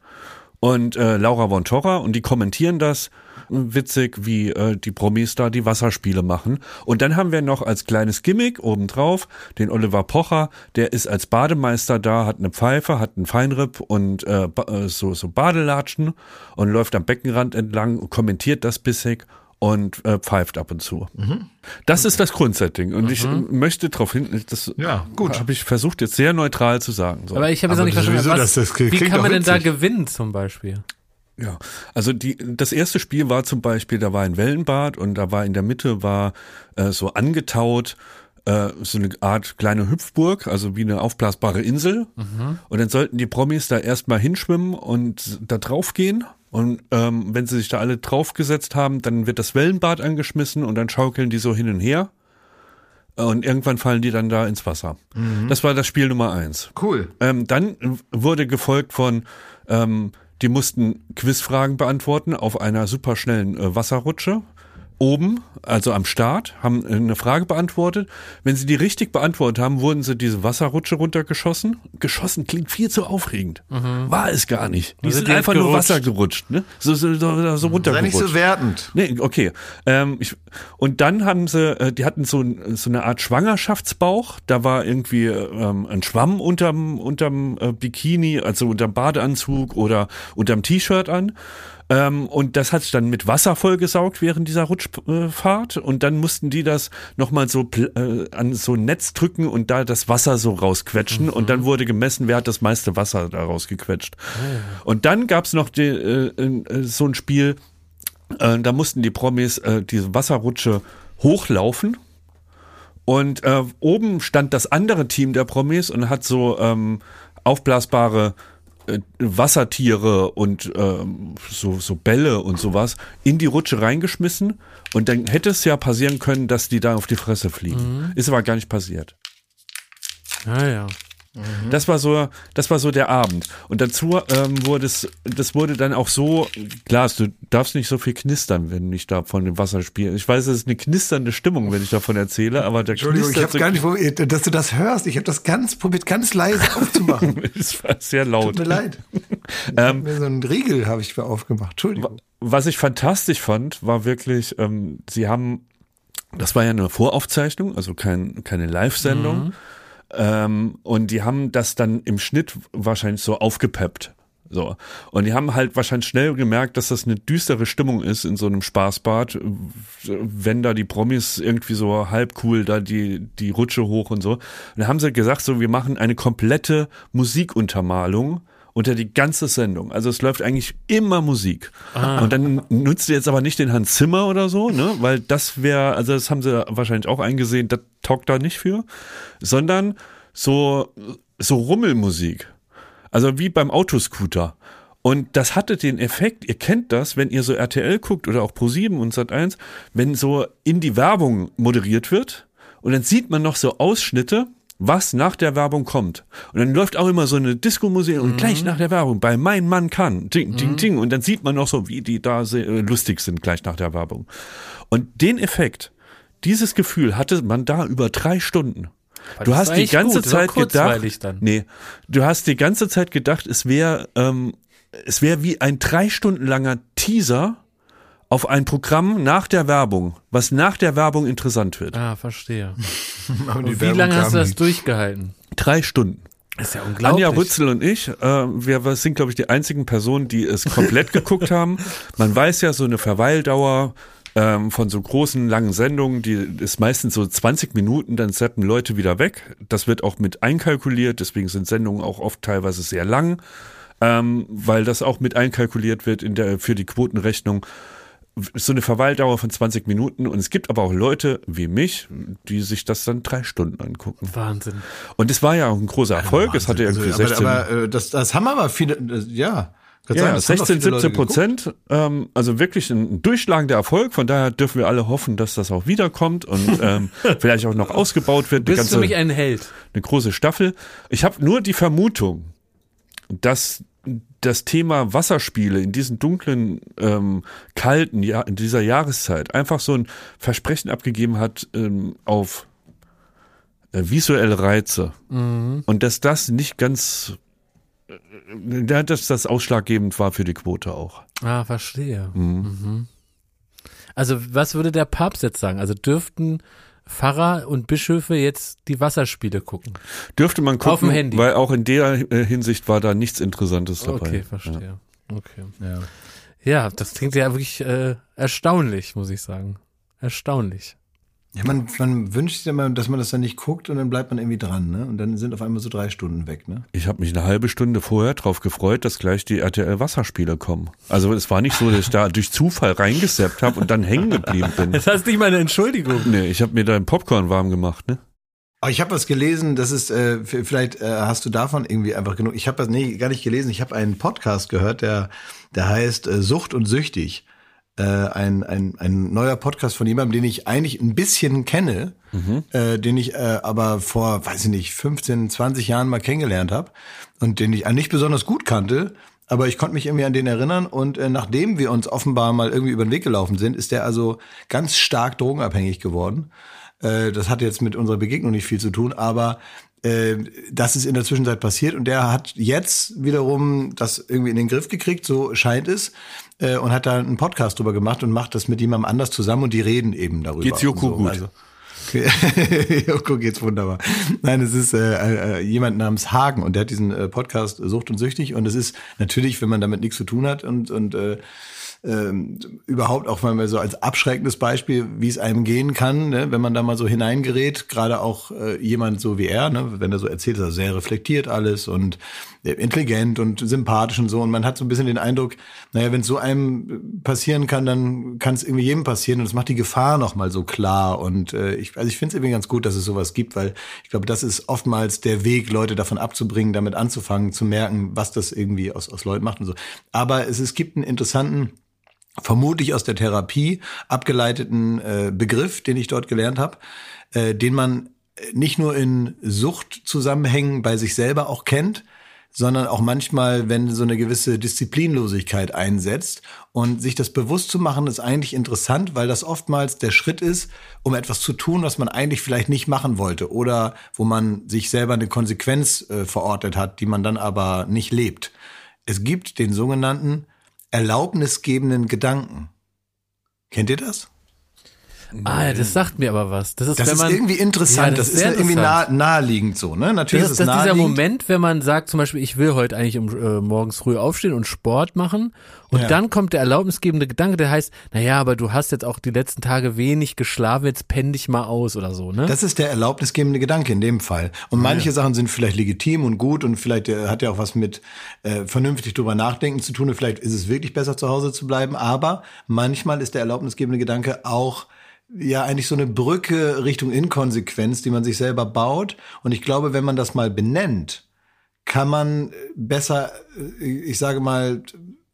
Speaker 2: Und äh, Laura von Torra und die kommentieren das witzig, wie äh, die Promis da die Wasserspiele machen. Und dann haben wir noch als kleines Gimmick obendrauf den Oliver Pocher, der ist als Bademeister da, hat eine Pfeife, hat einen Feinripp und äh, äh, so, so Badelatschen und läuft am Beckenrand entlang und kommentiert das bissig und äh, pfeift ab und zu. Das ist das Grundsetting. Und ich äh, möchte darauf hin, das
Speaker 1: Ja, gut.
Speaker 2: habe ich versucht jetzt sehr neutral zu sagen. So.
Speaker 3: Aber ich habe jetzt noch nicht verstanden,
Speaker 1: sowieso,
Speaker 3: was,
Speaker 1: das- das
Speaker 3: wie kann man denn da
Speaker 1: witzig.
Speaker 3: gewinnen zum Beispiel?
Speaker 2: Ja, also die, das erste Spiel war zum Beispiel, da war ein Wellenbad und da war in der Mitte war äh, so angetaut äh, so eine Art kleine Hüpfburg, also wie eine aufblasbare Insel. Und dann sollten die Promis da erstmal hinschwimmen und da drauf gehen. Und ähm, wenn sie sich da alle draufgesetzt haben, dann wird das Wellenbad angeschmissen und dann schaukeln die so hin und her. Und irgendwann fallen die dann da ins Wasser. Das war das Spiel Nummer eins.
Speaker 1: Cool.
Speaker 2: Ähm, dann wurde gefolgt von, ähm, die mussten Quizfragen beantworten auf einer superschnellen äh, Wasserrutsche. Oben, also am Start, haben äh, eine Frage beantwortet. Wenn sie die richtig beantwortet haben, wurden sie diese Wasserrutsche runtergeschossen. Geschossen klingt viel zu aufregend. War es gar nicht. Die
Speaker 3: Also
Speaker 2: sind
Speaker 3: die
Speaker 2: einfach nur. Wasser gerutscht, ne? So, so, so, so
Speaker 1: Sei
Speaker 2: runtergerutscht.
Speaker 1: nicht so wertend.
Speaker 2: Nee, okay. Ähm, ich, und dann haben sie, äh, die hatten so, so eine Art Schwangerschaftsbauch. Da war irgendwie ähm, ein Schwamm unterm, unterm äh, Bikini, also unterm Badeanzug oder unterm T-Shirt an. Ähm, und das hat sich dann mit Wasser vollgesaugt während dieser Rutschfahrt. Und dann mussten die das nochmal so äh, an so ein Netz drücken und da das Wasser so rausquetschen. Und dann wurde gemessen, wer hat das meiste Wasser da rausgequetscht. Und dann gab's noch die, äh, äh, so ein Spiel, äh, da mussten die Promis äh, diese Wasserrutsche hochlaufen. Und äh, oben stand das andere Team der Promis und hat so ähm, aufblasbare äh, Wassertiere und ähm, so, so Bälle und sowas in die Rutsche reingeschmissen. Und dann hätte es ja passieren können, dass die da auf die Fresse fliegen. Ist aber gar nicht passiert.
Speaker 3: Ah ja.
Speaker 2: Das war so, das war so der Abend. Und dazu ähm, wurde es, das wurde dann auch so, klar, du darfst nicht so viel knistern, wenn ich da von dem Wasser spiele. Ich weiß, es ist eine knisternde Stimmung, wenn ich davon erzähle, aber der
Speaker 1: Entschuldigung, ich habe
Speaker 2: knistert
Speaker 1: gar nicht, probiert, dass du das hörst. Ich habe das ganz probiert, ganz leise aufzumachen.
Speaker 2: Es war sehr laut.
Speaker 1: Tut mir leid. Hab mir so einen Riegel habe ich aufgemacht. Entschuldigung.
Speaker 2: Was ich fantastisch fand, war wirklich, ähm, sie haben, das war ja eine Voraufzeichnung, also kein, keine Live-Sendung. Ähm, und die haben das dann im Schnitt wahrscheinlich so aufgepeppt. So. Und die haben halt wahrscheinlich schnell gemerkt, dass das eine düstere Stimmung ist in so einem Spaßbad, wenn da die Promis irgendwie so halb cool da die, die Rutsche hoch und so. Und dann haben sie gesagt, so, wir machen eine komplette Musikuntermalung unter die ganze Sendung. Also es läuft eigentlich immer Musik. Und dann nutzt ihr jetzt aber nicht den Hans Zimmer oder so, ne? Weil das wäre, also das haben sie wahrscheinlich auch eingesehen, das taugt da nicht für, sondern so, so Rummelmusik. Also wie beim Autoscooter. Und das hatte den Effekt, ihr kennt das, wenn ihr so RTL guckt oder auch Pro7 und Sat1, wenn so in die Werbung moderiert wird und dann sieht man noch so Ausschnitte, was nach der Werbung kommt. Und dann läuft auch immer so eine Disco-Musik und gleich nach der Werbung bei Mein Mann kann, ding, ding, ding. Und dann sieht man noch so, wie die da äh, lustig sind gleich nach der Werbung. Und den Effekt, dieses Gefühl hatte man da über drei Stunden. Du hast die ganze
Speaker 3: gut,
Speaker 2: Zeit gedacht, nee, du hast die ganze Zeit gedacht, es wäre, ähm, es wäre wie ein drei Stunden langer Teaser auf ein Programm nach der Werbung, was nach der Werbung interessant wird.
Speaker 3: Ah, verstehe. Wie
Speaker 1: Werbung
Speaker 3: lange hast du das
Speaker 1: nicht.
Speaker 3: durchgehalten?
Speaker 2: Drei Stunden.
Speaker 3: Das ist ja unglaublich.
Speaker 2: Anja Rützel und ich, äh, wir sind, glaube ich, die einzigen Personen, die es komplett geguckt haben. Man weiß ja, so eine Verweildauer ähm, von so großen, langen Sendungen, die ist meistens so 20 Minuten, dann zappen Leute wieder weg. Das wird auch mit einkalkuliert, deswegen sind Sendungen auch oft teilweise sehr lang, ähm, weil das auch mit einkalkuliert wird in der, für die Quotenrechnung so eine Verweildauer von 20 Minuten und es gibt aber auch Leute wie mich, die sich das dann drei Stunden angucken.
Speaker 3: Wahnsinn.
Speaker 2: Und es war ja auch ein großer Erfolg. es hatte irgendwie
Speaker 1: Also, aber,
Speaker 2: 16,
Speaker 1: aber äh, das, das haben aber viele, äh, ja. Kann
Speaker 2: ja,
Speaker 1: das haben doch
Speaker 2: 16,
Speaker 1: viele Leute
Speaker 2: 17
Speaker 1: geguckt.
Speaker 2: Prozent. Ähm, also wirklich ein durchschlagender Erfolg. Von daher dürfen wir alle hoffen, dass das auch wiederkommt und ähm, vielleicht auch noch ausgebaut wird.
Speaker 3: Du bist für
Speaker 2: ganze,
Speaker 3: mich ein Held.
Speaker 2: eine große Staffel. Ich habe nur die Vermutung, dass das Thema Wasserspiele in diesen dunklen, ähm, kalten, ja, in dieser Jahreszeit einfach so ein Versprechen abgegeben hat ähm, auf äh, visuelle Reize. Und dass das nicht ganz, äh, dass das ausschlaggebend war für die Quote auch.
Speaker 3: Ah, verstehe. Mhm. Also was würde der Papst jetzt sagen? Also dürften Pfarrer und Bischöfe jetzt die Wasserspiele gucken?
Speaker 2: Dürfte man gucken,
Speaker 3: Auf dem Handy.
Speaker 2: weil auch in der äh, Hinsicht war da nichts Interessantes dabei.
Speaker 3: Okay, verstehe. Okay. Ja. ja, das klingt ja wirklich äh, erstaunlich, muss ich sagen. Erstaunlich.
Speaker 1: Ja, man, man wünscht sich immer, dass man das dann nicht guckt und dann bleibt man irgendwie dran, ne? Und dann sind auf einmal so drei Stunden weg, ne?
Speaker 2: Ich habe mich eine halbe Stunde vorher drauf gefreut, dass gleich die RTL Wasserspiele kommen. Also es war nicht so, dass ich da durch Zufall reingesappt habe und dann hängen geblieben bin.
Speaker 3: Das heißt nicht mal eine Entschuldigung.
Speaker 2: Nee, ich habe mir da ein Popcorn warm gemacht, ne?
Speaker 1: Aber ich habe was gelesen, das ist, äh, vielleicht äh, hast du davon irgendwie einfach genug. Ich habe das nee, gar nicht gelesen. Ich habe einen Podcast gehört, der, der heißt äh, Sucht und Süchtig. Äh, ein, ein, ein neuer Podcast von jemandem, den ich eigentlich ein bisschen kenne, äh, den ich äh, aber vor, weiß ich nicht, 15, 20 Jahren mal kennengelernt habe und den ich nicht besonders gut kannte. Aber ich konnte mich irgendwie an den erinnern und äh, nachdem wir uns offenbar mal irgendwie über den Weg gelaufen sind, ist der also ganz stark drogenabhängig geworden. Äh, das hat jetzt mit unserer Begegnung nicht viel zu tun, aber äh, das ist in der Zwischenzeit passiert und der hat jetzt wiederum das irgendwie in den Griff gekriegt, so scheint es, äh, und hat da einen Podcast drüber gemacht und macht das mit jemandem anders zusammen und die reden eben darüber.
Speaker 2: Geht's Joko
Speaker 1: so.
Speaker 2: gut?
Speaker 1: Also, Joko geht's wunderbar. Nein, es ist äh, äh, jemand namens Hagen und der hat diesen äh, Podcast Sucht und Süchtig und es ist natürlich, wenn man damit nichts zu tun hat und und äh, ähm, überhaupt auch mal so als abschreckendes Beispiel, wie es einem gehen kann, ne, wenn man da mal so hineingerät, gerade auch äh, jemand so wie er, ne, wenn er so erzählt, ist er sehr reflektiert alles und äh, intelligent und sympathisch und so und man hat so ein bisschen den Eindruck, naja, wenn es so einem passieren kann, dann kann es irgendwie jedem passieren und es macht die Gefahr noch mal so klar und äh, ich, also ich finde es irgendwie ganz gut, dass es sowas gibt, weil ich glaube, das ist oftmals der Weg, Leute davon abzubringen, damit anzufangen, zu merken, was das irgendwie aus, aus Leuten macht und so. Aber es, es gibt einen interessanten vermutlich aus der Therapie abgeleiteten äh, Begriff, den ich dort gelernt habe, äh, den man nicht nur in Suchtzusammenhängen bei sich selber auch kennt, sondern auch manchmal, wenn so eine gewisse Disziplinlosigkeit einsetzt. Und sich das bewusst zu machen, ist eigentlich interessant, weil das oftmals der Schritt ist, um etwas zu tun, was man eigentlich vielleicht nicht machen wollte oder wo man sich selber eine Konsequenz äh, verordnet hat, die man dann aber nicht lebt. Es gibt den sogenannten erlaubnisgebenden Gedanken. Kennt ihr das?
Speaker 3: Ah, ja, das sagt mir aber was. Das ist,
Speaker 1: Das
Speaker 3: wenn
Speaker 1: ist
Speaker 3: man,
Speaker 1: irgendwie interessant.
Speaker 3: Ja,
Speaker 1: das,
Speaker 3: das
Speaker 1: ist
Speaker 3: sehr
Speaker 1: irgendwie nah, naheliegend so, ne? Natürlich
Speaker 3: Das
Speaker 1: ist
Speaker 3: ist, das ist dieser. Moment, wenn man sagt, zum Beispiel, ich will heute eigentlich um, äh, morgens früh aufstehen und Sport machen. Und
Speaker 1: Ja.
Speaker 3: dann kommt der erlaubnisgebende Gedanke, der heißt, naja, aber du hast jetzt auch die letzten Tage wenig geschlafen, jetzt penn dich mal aus oder so, ne?
Speaker 1: Das ist der erlaubnisgebende Gedanke in dem Fall. Und manche Sachen sind vielleicht legitim und gut und vielleicht äh, hat ja auch was mit äh, vernünftig drüber nachdenken zu tun und vielleicht ist es wirklich besser zu Hause zu bleiben. Aber manchmal ist der erlaubnisgebende Gedanke auch ja eigentlich so eine Brücke Richtung Inkonsequenz, die man sich selber baut. Und ich glaube, wenn man das mal benennt, kann man besser, äh, ich sage mal,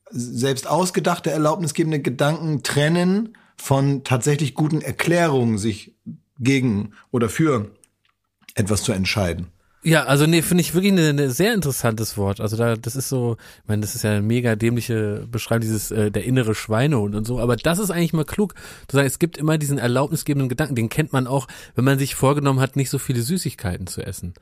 Speaker 1: selbst ausgedachte erlaubnisgebende Gedanken trennen von tatsächlich guten Erklärungen, sich gegen oder für etwas zu entscheiden.
Speaker 3: Ja, also nee, finde ich wirklich ein ne, sehr interessantes Wort. Also da, das ist so, ich meine, das ist ja eine mega dämliche Beschreibung, dieses äh, der innere Schweinehund und so, aber das ist eigentlich mal klug, zu sagen, es gibt immer diesen erlaubnisgebenden Gedanken, den kennt man auch, wenn man sich vorgenommen hat, nicht so viele Süßigkeiten zu essen.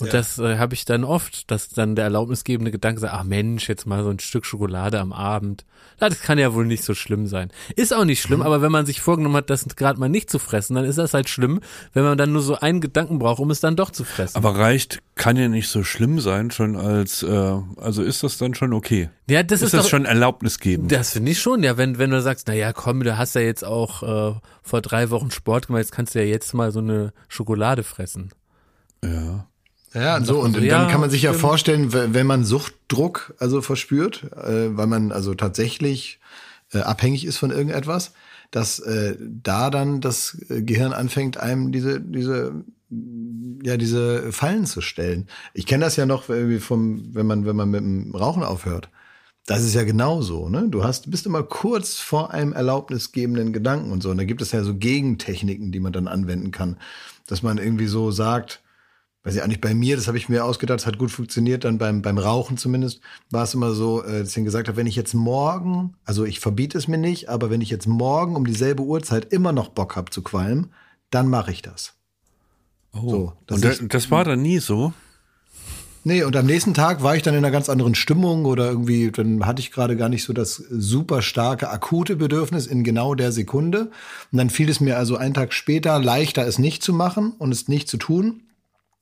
Speaker 3: Und das äh, habe ich dann oft, dass dann der erlaubnisgebende Gedanke sagt, ach Mensch, jetzt mal so ein Stück Schokolade am Abend. Na, Das kann ja wohl nicht so schlimm sein. Ist auch nicht
Speaker 2: Mhm.
Speaker 3: schlimm, aber wenn man sich vorgenommen hat, das gerade mal nicht zu fressen, dann ist das halt schlimm, wenn man dann nur so einen Gedanken braucht, um es dann doch zu fressen.
Speaker 2: Aber reicht, kann ja nicht so schlimm sein, schon als, äh, also ist das dann schon okay?
Speaker 3: ja, das
Speaker 2: ist
Speaker 3: ist,
Speaker 2: das
Speaker 3: doch,
Speaker 2: schon erlaubnisgebend?
Speaker 3: Das finde ich schon, ja, wenn, wenn du sagst, na ja, komm, du hast ja jetzt auch äh, vor drei Wochen Sport gemacht, jetzt kannst du ja jetzt mal so eine Schokolade fressen.
Speaker 2: ja.
Speaker 1: Ja, und so. Und
Speaker 3: so, ja,
Speaker 1: dann kann man sich ja vorstellen, wenn man Suchtdruck also verspürt, äh, weil man also tatsächlich äh, abhängig ist von irgendetwas, dass äh, da dann das äh, Gehirn anfängt, einem diese, diese, ja, diese Fallen zu stellen. Ich kenne das ja noch irgendwie vom, wenn man, wenn man mit dem Rauchen aufhört. Das ist ja genauso, ne? Du hast, bist immer kurz vor einem erlaubnisgebenden Gedanken und so. Und da gibt es ja so Gegentechniken, die man dann anwenden kann. Dass man irgendwie so sagt, weiß ich auch nicht, bei mir, das habe ich mir ausgedacht, das hat gut funktioniert, dann beim, beim Rauchen zumindest, war es immer so, äh, dass ich gesagt habe, wenn ich jetzt morgen, also ich verbiete es mir nicht, aber wenn ich jetzt morgen um dieselbe Uhrzeit immer noch Bock habe zu qualmen, dann mache ich das.
Speaker 2: Oh.
Speaker 1: So,
Speaker 2: und da,
Speaker 1: ich-
Speaker 2: das war dann nie so?
Speaker 1: Nee, und am nächsten Tag war ich dann in einer ganz anderen Stimmung oder irgendwie, dann hatte ich gerade gar nicht so das super starke, akute Bedürfnis in genau der Sekunde. Und dann fiel es mir also einen Tag später leichter, es nicht zu machen und es nicht zu tun,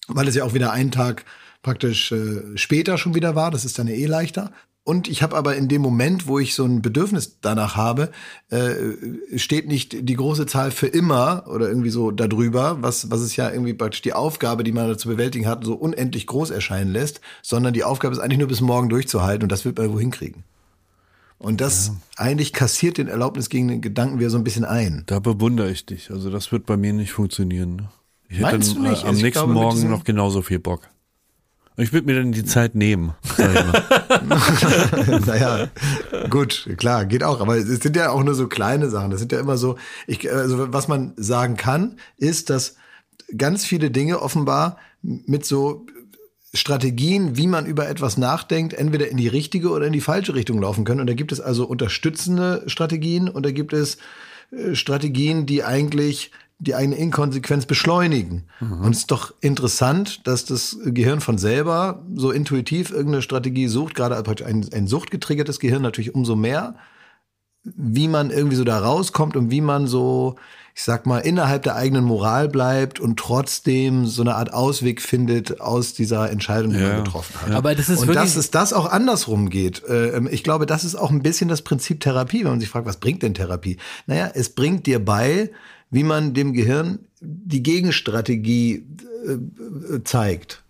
Speaker 1: weil es ja auch wieder einen Tag praktisch äh, später schon wieder war. Das ist dann ja eh leichter. Und ich habe aber in dem Moment, wo ich so ein Bedürfnis danach habe, äh, steht nicht die große Zahl für immer oder irgendwie so darüber, was, was es ja irgendwie praktisch die Aufgabe, die man da zu bewältigen hat, so unendlich groß erscheinen lässt, sondern die Aufgabe ist eigentlich nur bis morgen durchzuhalten und das wird man wohin kriegen. Und das eigentlich kassiert den Erlaubnis gegen den Gedanken wieder so ein bisschen ein.
Speaker 2: Da bewundere ich dich. Also das wird bei mir nicht funktionieren. ne? Ich hätte
Speaker 1: Meinst
Speaker 2: dann,
Speaker 1: du nicht?
Speaker 2: äh, am
Speaker 1: Also ich
Speaker 2: nächsten
Speaker 1: glaube,
Speaker 2: Morgen noch genauso viel Bock. Ich würde mir dann die Zeit nehmen. Sag ich mal.
Speaker 1: naja, gut, klar, geht auch. Aber es sind ja auch nur so kleine Sachen. Das sind ja immer so, ich, also was man sagen kann, ist, dass ganz viele Dinge offenbar mit so Strategien, wie man über etwas nachdenkt, entweder in die richtige oder in die falsche Richtung laufen können. Und da gibt es also unterstützende Strategien und da gibt es äh, Strategien, die eigentlich die eigene Inkonsequenz beschleunigen. Und es ist doch interessant, dass das Gehirn von selber so intuitiv irgendeine Strategie sucht, gerade ein, ein suchtgetriggertes Gehirn natürlich umso mehr, wie man irgendwie so da rauskommt und wie man so, ich sag mal, innerhalb der eigenen Moral bleibt und trotzdem so eine Art Ausweg findet aus dieser Entscheidung, die
Speaker 2: Ja.
Speaker 1: man getroffen hat.
Speaker 3: Aber das ist
Speaker 1: und dass es das auch andersrum geht. Äh, Ich glaube, das ist auch ein bisschen das Prinzip Therapie, wenn man sich fragt, was bringt denn Therapie? Naja, es bringt dir bei, wie man dem Gehirn die Gegenstrategie äh, äh, zeigt.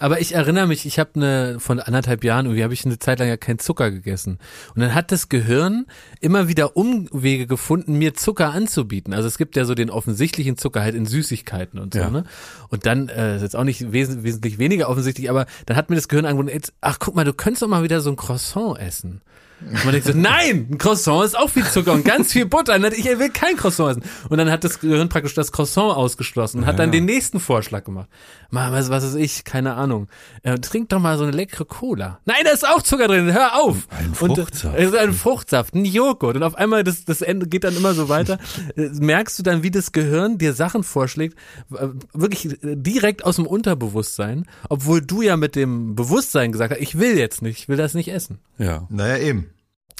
Speaker 3: Aber ich erinnere mich, ich habe eine von anderthalb Jahren irgendwie habe ich eine Zeit lang ja keinen Zucker gegessen und dann hat das Gehirn immer wieder Umwege gefunden, mir Zucker anzubieten. Also es gibt ja so den offensichtlichen Zucker halt in Süßigkeiten und so,
Speaker 2: Ja.
Speaker 3: ne? Und dann äh, ist jetzt auch nicht wes wesentlich weniger offensichtlich, aber dann hat mir das Gehirn angeboten, jetzt, ach guck mal, du könntest doch mal wieder so ein Croissant essen. Und man denkt so, nein, ein Croissant ist auch viel Zucker und ganz viel Butter. Und ich will kein Croissant essen. Und dann hat das Gehirn praktisch das Croissant ausgeschlossen und hat dann den nächsten Vorschlag gemacht. Mal, was, was ist ich? Keine Ahnung. Äh, trink doch mal so eine leckere Cola. Nein, da ist auch Zucker drin. Hör auf.
Speaker 2: Ein
Speaker 3: Und,
Speaker 2: Fruchtsaft.
Speaker 3: äh, ein Fruchtsaft, ein Joghurt. Und auf einmal, das, das Ende geht dann immer so weiter. Äh, Merkst du dann, wie das Gehirn dir Sachen vorschlägt, äh, wirklich äh, direkt aus dem Unterbewusstsein, obwohl du ja mit dem Bewusstsein gesagt hast, ich will jetzt nicht, ich will das nicht essen.
Speaker 2: Ja.
Speaker 1: Naja, eben.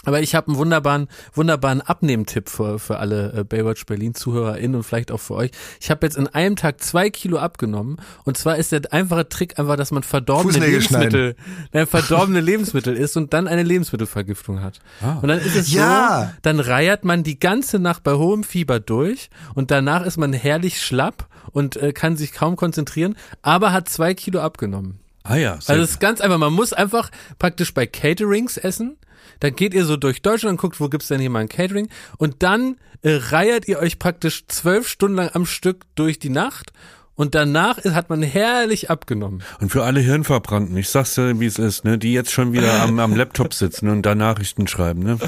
Speaker 3: Aber ich habe einen wunderbaren, wunderbaren Abnehmtipp für, für alle äh, Baywatch Berlin ZuhörerInnen und vielleicht auch für euch. Ich habe jetzt in einem Tag zwei Kilo abgenommen. Und zwar ist der einfache Trick einfach, dass man verdorbene Lebensmittel, nein, verdorbene Lebensmittel isst und dann eine Lebensmittelvergiftung hat. Und dann ist es
Speaker 1: Ja.
Speaker 3: so, dann reiert man die ganze Nacht bei hohem Fieber durch und danach ist man herrlich schlapp und äh, kann sich kaum konzentrieren, aber hat zwei Kilo abgenommen.
Speaker 2: Ah ja.
Speaker 3: Also es ist ganz einfach, man muss einfach praktisch bei Caterings essen. Dann geht ihr so durch Deutschland und guckt, wo gibt's denn hier mal ein Catering. Und dann äh, reiert ihr euch praktisch zwölf Stunden lang am Stück durch die Nacht. Und danach hat man herrlich abgenommen.
Speaker 2: Und für alle Hirnverbrannten, ich sag's dir, wie es ist, ne, die jetzt schon wieder am, am Laptop sitzen und da Nachrichten schreiben, ne?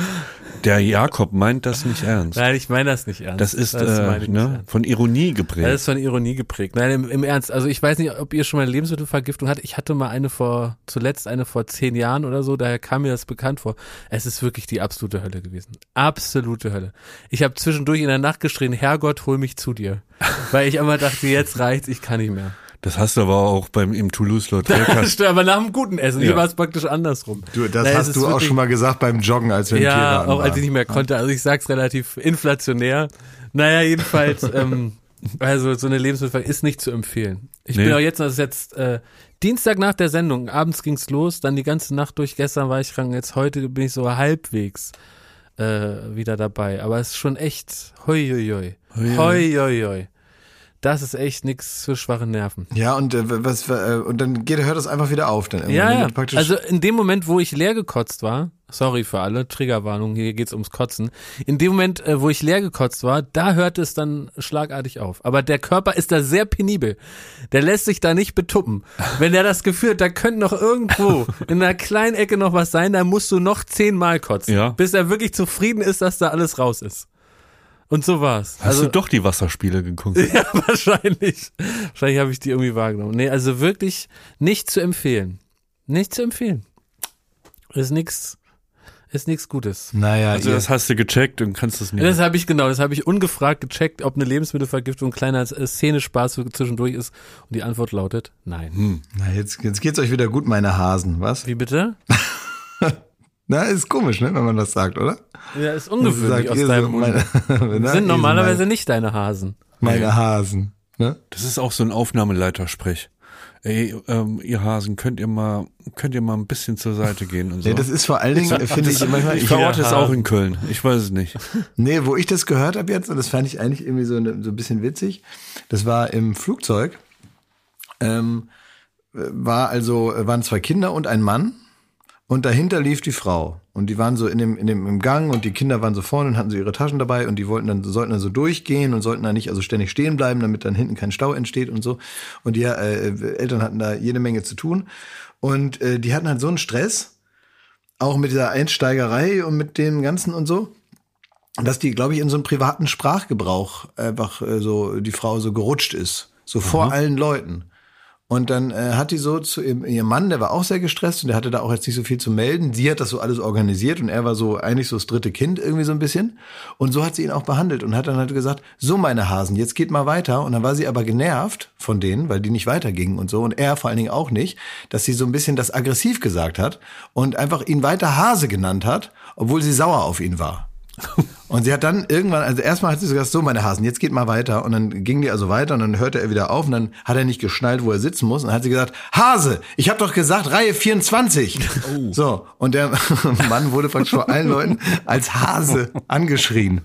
Speaker 2: Der Jakob meint das nicht ernst.
Speaker 3: Nein, ich meine das nicht ernst.
Speaker 2: Das ist
Speaker 3: meine
Speaker 2: äh, ne, von Ironie
Speaker 3: Das
Speaker 2: geprägt.
Speaker 3: ist von Ironie geprägt. Nein, im, im Ernst. Also ich weiß nicht, ob ihr schon mal eine Lebensmittelvergiftung hattet. Ich hatte mal eine vor, zuletzt eine vor zehn Jahren oder so. Daher kam mir das bekannt vor. Es ist wirklich die absolute Hölle gewesen. Absolute Hölle. Ich habe zwischendurch in der Nacht geschrien, Herrgott, hol mich zu dir. Weil ich immer dachte, jetzt reicht's, ich kann nicht mehr.
Speaker 2: Das hast du aber auch beim im Toulouse Lautrec.
Speaker 3: Stimmt, aber nach dem guten Essen. Hier
Speaker 2: Ja.
Speaker 3: war es praktisch andersrum.
Speaker 1: Du, das
Speaker 3: Naja,
Speaker 1: hast du auch schon mal gesagt beim Joggen, als wir im
Speaker 3: Ja, auch als ich nicht mehr konnte. Also ich sag's relativ inflationär. Naja, jedenfalls, ähm, also so eine Lebensmittel ist nicht zu empfehlen. Ich
Speaker 2: Nee.
Speaker 3: bin auch jetzt, das ist jetzt äh, Dienstag nach der Sendung, abends ging's los, dann die ganze Nacht durch, gestern war ich krank, jetzt heute bin ich so halbwegs äh, wieder dabei. Aber es ist schon echt, hoi, hoi, hoi. Hoi, hoi, hoi. Das ist echt nix für schwache Nerven.
Speaker 1: Ja, und äh, was äh, und dann geht, hört das einfach wieder auf dann irgendwann.
Speaker 3: Ja,
Speaker 1: Wenn
Speaker 3: ja. Also in dem Moment, wo ich leer gekotzt war, sorry für alle, Triggerwarnung, hier geht's ums Kotzen. In dem Moment, äh, wo ich leer gekotzt war, da hört es dann schlagartig auf. Aber der Körper ist da sehr penibel. Der lässt sich da nicht betuppen. Wenn er das Gefühl hat, da könnte noch irgendwo in einer kleinen Ecke noch was sein, dann musst du noch zehnmal kotzen.
Speaker 2: Ja.
Speaker 3: Bis er wirklich zufrieden ist, dass da alles raus ist. Und so war's.
Speaker 2: Hast du doch die Wasserspiele geguckt?
Speaker 3: Ja, wahrscheinlich. Wahrscheinlich habe ich die irgendwie wahrgenommen. Nee, also wirklich nicht zu empfehlen. Nicht zu empfehlen. Ist nix, ist nix Gutes.
Speaker 1: naja,
Speaker 2: Also
Speaker 1: ihr,
Speaker 2: das hast du gecheckt und kannst es nicht.
Speaker 3: Das habe ich genau, das habe ich ungefragt gecheckt, ob eine Lebensmittelvergiftung ein kleiner äh, Szenespaß für zwischendurch ist. Und die Antwort lautet nein.
Speaker 1: na, jetzt, jetzt geht's euch wieder gut, meine Hasen, was?
Speaker 3: Wie bitte?
Speaker 1: Na, ist komisch, ne, wenn man das sagt, oder?
Speaker 3: Ja, ist ungewöhnlich
Speaker 1: Sagt
Speaker 3: aus deinem
Speaker 1: so,
Speaker 3: Mund.
Speaker 1: meine, na, ihr
Speaker 3: sind normalerweise
Speaker 1: meine,
Speaker 3: nicht deine Hasen.
Speaker 1: meine Hasen. Ne?
Speaker 2: Das ist auch so ein Aufnahmeleitersprech. Ey, ähm, ihr Hasen, könnt ihr mal, könnt ihr mal ein bisschen zur Seite gehen und so.
Speaker 1: Nee, das ist vor allen Dingen, finde ich, manchmal,
Speaker 2: ich verorte es
Speaker 3: Ja,
Speaker 2: auch in Köln. Ich weiß es nicht.
Speaker 1: nee, wo ich das gehört habe jetzt, und das fand ich eigentlich irgendwie so, ne- so ein bisschen witzig, das war im Flugzeug, ähm, war also, waren zwei Kinder und ein Mann und dahinter lief die Frau. Und die waren so in dem, in dem, im Gang und die Kinder waren so vorne und hatten so ihre Taschen dabei und die wollten dann, sollten dann so durchgehen und sollten dann nicht also ständig stehen bleiben, damit dann hinten kein Stau entsteht und so. Und die äh, Eltern hatten da jede Menge zu tun. Und äh, die hatten halt so einen Stress, auch mit dieser Einsteigerei und mit dem Ganzen und so, dass die, glaube ich, in so einen privaten Sprachgebrauch einfach äh, so die Frau so gerutscht ist, so vor allen Leuten. Und dann äh, hat die so zu ihrem, ihrem Mann, der war auch sehr gestresst und der hatte da auch jetzt nicht so viel zu melden. Sie hat das so alles organisiert und er war so eigentlich so das dritte Kind irgendwie so ein bisschen. Und so hat sie ihn auch behandelt und hat dann halt gesagt, so meine Hasen, jetzt geht mal weiter. Und dann war sie aber genervt von denen, weil die nicht weitergingen und so. Und er vor allen Dingen auch nicht, dass sie so ein bisschen das aggressiv gesagt hat und einfach ihn weiter Hase genannt hat, obwohl sie sauer auf ihn war. Und sie hat dann irgendwann, also erstmal hat sie so gesagt, so meine Hasen, jetzt geht mal weiter. Und dann ging die also weiter und dann hörte er wieder auf und dann hat er nicht geschnallt, wo er sitzen muss. Und dann hat sie gesagt, Hase, ich habe doch gesagt, Reihe 24. So, und der Mann wurde praktisch vor allen Leuten als Hase angeschrien.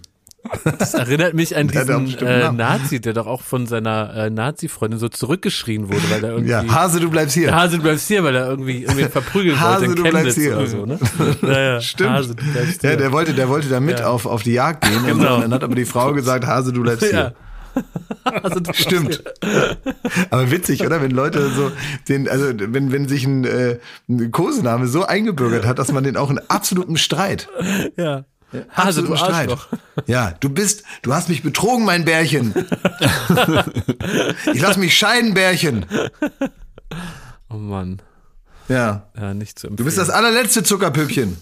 Speaker 3: Das erinnert mich an diesen äh,
Speaker 1: Namen.
Speaker 3: Nazi, der doch auch von seiner äh, Nazi-Freundin so zurückgeschrien wurde, weil er irgendwie
Speaker 1: Ja, Hase, du bleibst hier.
Speaker 3: Hase, du bleibst hier, weil er irgendwie, irgendwie verprügeln
Speaker 1: Hase,
Speaker 3: wollte
Speaker 1: du
Speaker 3: in
Speaker 1: bleibst hier.
Speaker 3: oder so, ne? Naja,
Speaker 1: Stimmt.
Speaker 3: Hase, du bleibst hier.
Speaker 1: Ja, der wollte, der wollte da mit
Speaker 3: Ja.
Speaker 1: auf, auf die Jagd gehen.
Speaker 3: Genau.
Speaker 1: und dann hat aber die Frau gesagt, Hase, du bleibst
Speaker 3: ja.
Speaker 1: hier.
Speaker 3: Hase, du bleibst
Speaker 1: Stimmt. Aber witzig, oder? Wenn Leute so den, also wenn, wenn sich ein, äh, ein Kosename so eingebürgert hat, dass man den auch in absolutem Streit.
Speaker 3: hier. Ja. Hase, du
Speaker 1: Streit.
Speaker 3: Arschloch.
Speaker 1: Ja, du bist, du hast mich betrogen, mein Bärchen. ich lass mich scheiden, Bärchen.
Speaker 3: Oh Mann.
Speaker 1: Ja.
Speaker 3: Ja, nicht zu empfehlen.
Speaker 1: Du bist das allerletzte Zuckerpüppchen.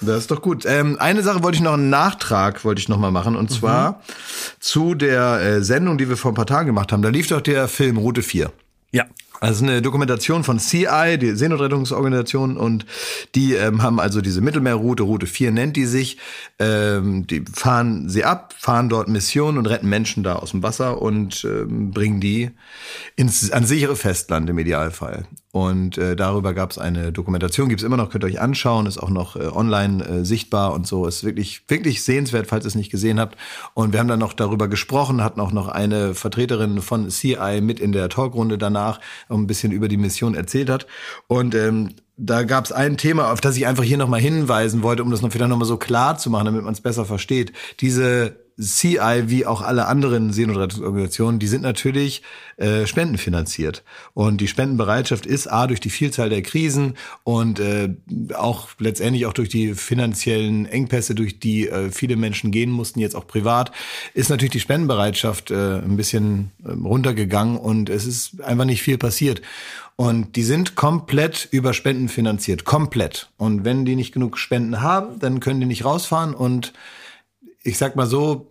Speaker 1: Das ist doch gut. Ähm, eine Sache wollte ich noch, einen Nachtrag wollte ich noch mal machen. Und zwar zu der äh, Sendung, die wir vor ein paar Tagen gemacht haben. Da lief doch der Film Route 4.
Speaker 2: Ja.
Speaker 1: Also eine Dokumentation von CI, die Seenotrettungsorganisation, und die ähm, haben also diese Mittelmeerroute, Route 4 nennt die sich. Ähm, die fahren sie ab, fahren dort Missionen und retten Menschen da aus dem Wasser und ähm, bringen die ins an sichere Festland im Idealfall. Und äh, darüber gab es eine Dokumentation, gibt's immer noch, könnt ihr euch anschauen, ist auch noch äh, online äh, sichtbar und so. Ist wirklich, wirklich sehenswert, falls ihr es nicht gesehen habt. Und wir haben dann noch darüber gesprochen, hatten auch noch eine Vertreterin von CI mit in der Talkrunde danach, um ein bisschen über die Mission erzählt hat. Und ähm, da gab es ein Thema, auf das ich einfach hier nochmal hinweisen wollte, um das noch wieder nochmal so klar zu machen, damit man es besser versteht. Diese CI wie auch alle anderen Seenotrettungsorganisationen, die sind natürlich äh, spendenfinanziert. Und die Spendenbereitschaft ist A durch die Vielzahl der Krisen und äh, auch letztendlich auch durch die finanziellen Engpässe, durch die äh, viele Menschen gehen mussten, jetzt auch privat, ist natürlich die Spendenbereitschaft äh, ein bisschen äh, runtergegangen und es ist einfach nicht viel passiert. Und die sind komplett über Spenden finanziert. Komplett. Und wenn die nicht genug Spenden haben, dann können die nicht rausfahren und ich sag mal so,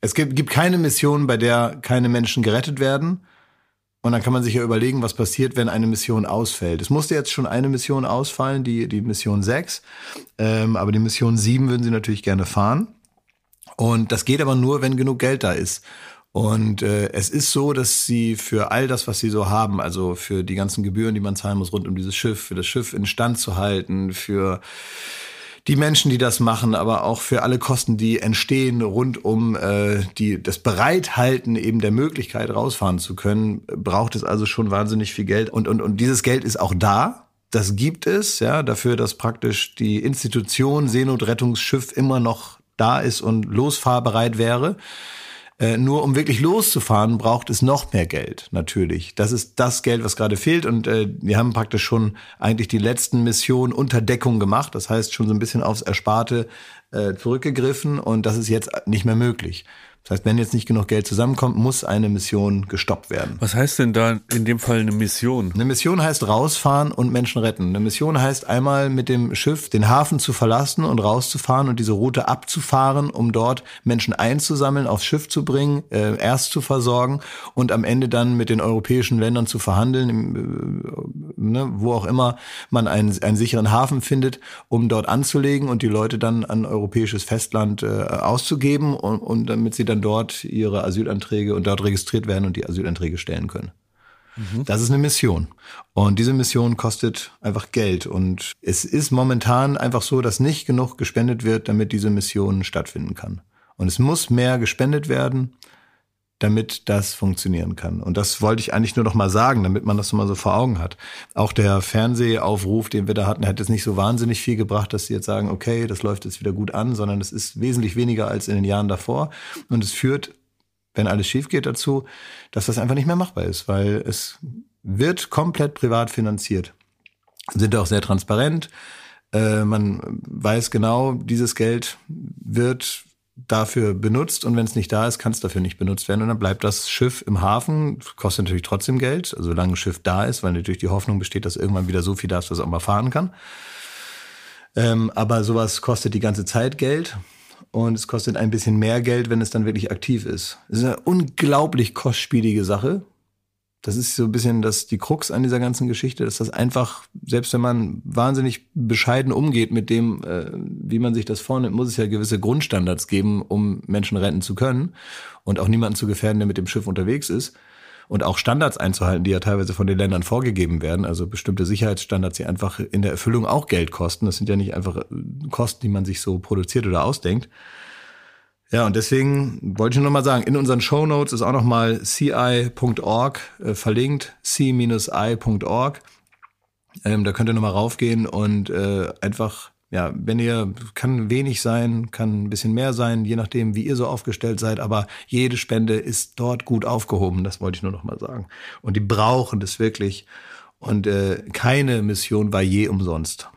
Speaker 1: es gibt, gibt keine Mission, bei der keine Menschen gerettet werden. Und dann kann man sich ja überlegen, was passiert, wenn eine Mission ausfällt. Es musste jetzt schon eine Mission ausfallen, die, die Mission 6. Ähm, aber die Mission 7 würden sie natürlich gerne fahren. Und das geht aber nur, wenn genug Geld da ist. Und äh, es ist so, dass sie für all das, was sie so haben, also für die ganzen Gebühren, die man zahlen muss rund um dieses Schiff, für das Schiff instand zu halten, für die Menschen, die das machen, aber auch für alle Kosten, die entstehen rund um äh, die, das Bereithalten eben der Möglichkeit, rausfahren zu können, braucht es also schon wahnsinnig viel Geld. Und, und, und dieses Geld ist auch da. Das gibt es, ja, dafür, dass praktisch die Institution Seenotrettungsschiff immer noch da ist und losfahrbereit wäre. Äh, nur um wirklich loszufahren, braucht es noch mehr Geld, natürlich. Das ist das Geld, was gerade fehlt. Und äh, wir haben praktisch schon eigentlich die letzten Missionen unter Deckung gemacht. Das heißt, schon so ein bisschen aufs Ersparte äh, zurückgegriffen. Und das ist jetzt nicht mehr möglich. Das heißt, wenn jetzt nicht genug Geld zusammenkommt, muss eine Mission gestoppt werden.
Speaker 2: Was heißt denn da in dem Fall eine Mission?
Speaker 1: Eine Mission heißt rausfahren und Menschen retten. Eine Mission heißt einmal mit dem Schiff den Hafen zu verlassen und rauszufahren und diese Route abzufahren, um dort Menschen einzusammeln, aufs Schiff zu bringen, äh, erst zu versorgen und am Ende dann mit den europäischen Ländern zu verhandeln, im, äh, ne, wo auch immer man einen, einen sicheren Hafen findet, um dort anzulegen und die Leute dann an europäisches Festland äh, auszugeben und, und damit sie dann dort ihre Asylanträge und dort registriert werden und die Asylanträge stellen können. Das ist eine Mission. Und diese Mission kostet einfach Geld. Und es ist momentan einfach so, dass nicht genug gespendet wird, damit diese Mission stattfinden kann. Und es muss mehr gespendet werden, damit das funktionieren kann. Und das wollte ich eigentlich nur noch mal sagen, damit man das mal so vor Augen hat. Auch der Fernsehaufruf, den wir da hatten, hat jetzt nicht so wahnsinnig viel gebracht, dass sie jetzt sagen, okay, das läuft jetzt wieder gut an, sondern es ist wesentlich weniger als in den Jahren davor. Und es führt, wenn alles schief geht, dazu, dass das einfach nicht mehr machbar ist, weil es wird komplett privat finanziert. Sind auch sehr transparent. Äh, man weiß genau, dieses Geld wird dafür benutzt und wenn es nicht da ist, kann es dafür nicht benutzt werden und dann bleibt das Schiff im Hafen, kostet natürlich trotzdem Geld, also solange ein Schiff da ist, weil natürlich die Hoffnung besteht, dass irgendwann wieder so viel da ist, dass es auch mal fahren kann. Ähm, aber sowas kostet die ganze Zeit Geld und es kostet ein bisschen mehr Geld, wenn es dann wirklich aktiv ist. Es ist eine unglaublich kostspielige Sache. Das ist so ein bisschen das, die Krux an dieser ganzen Geschichte, dass das einfach, selbst wenn man wahnsinnig bescheiden umgeht mit dem, äh, wie man sich das vornimmt, muss es ja gewisse Grundstandards geben, um Menschen retten zu können und auch niemanden zu gefährden, der mit dem Schiff unterwegs ist. Und auch Standards einzuhalten, die ja teilweise von den Ländern vorgegeben werden, also bestimmte Sicherheitsstandards, die einfach in der Erfüllung auch Geld kosten. Das sind ja nicht einfach äh, Kosten, die man sich so produziert oder ausdenkt. Ja, und deswegen wollte ich nur mal sagen, in unseren Show Notes ist auch noch mal ci.org äh, verlinkt, c-i.org. Ähm, da könnt ihr noch mal raufgehen und äh, einfach, ja, wenn ihr, kann wenig sein, kann ein bisschen mehr sein, je nachdem, wie ihr so aufgestellt seid, aber jede Spende ist dort gut aufgehoben, das wollte ich nur noch mal sagen. Und die brauchen das wirklich. Und äh, keine Mission war je umsonst.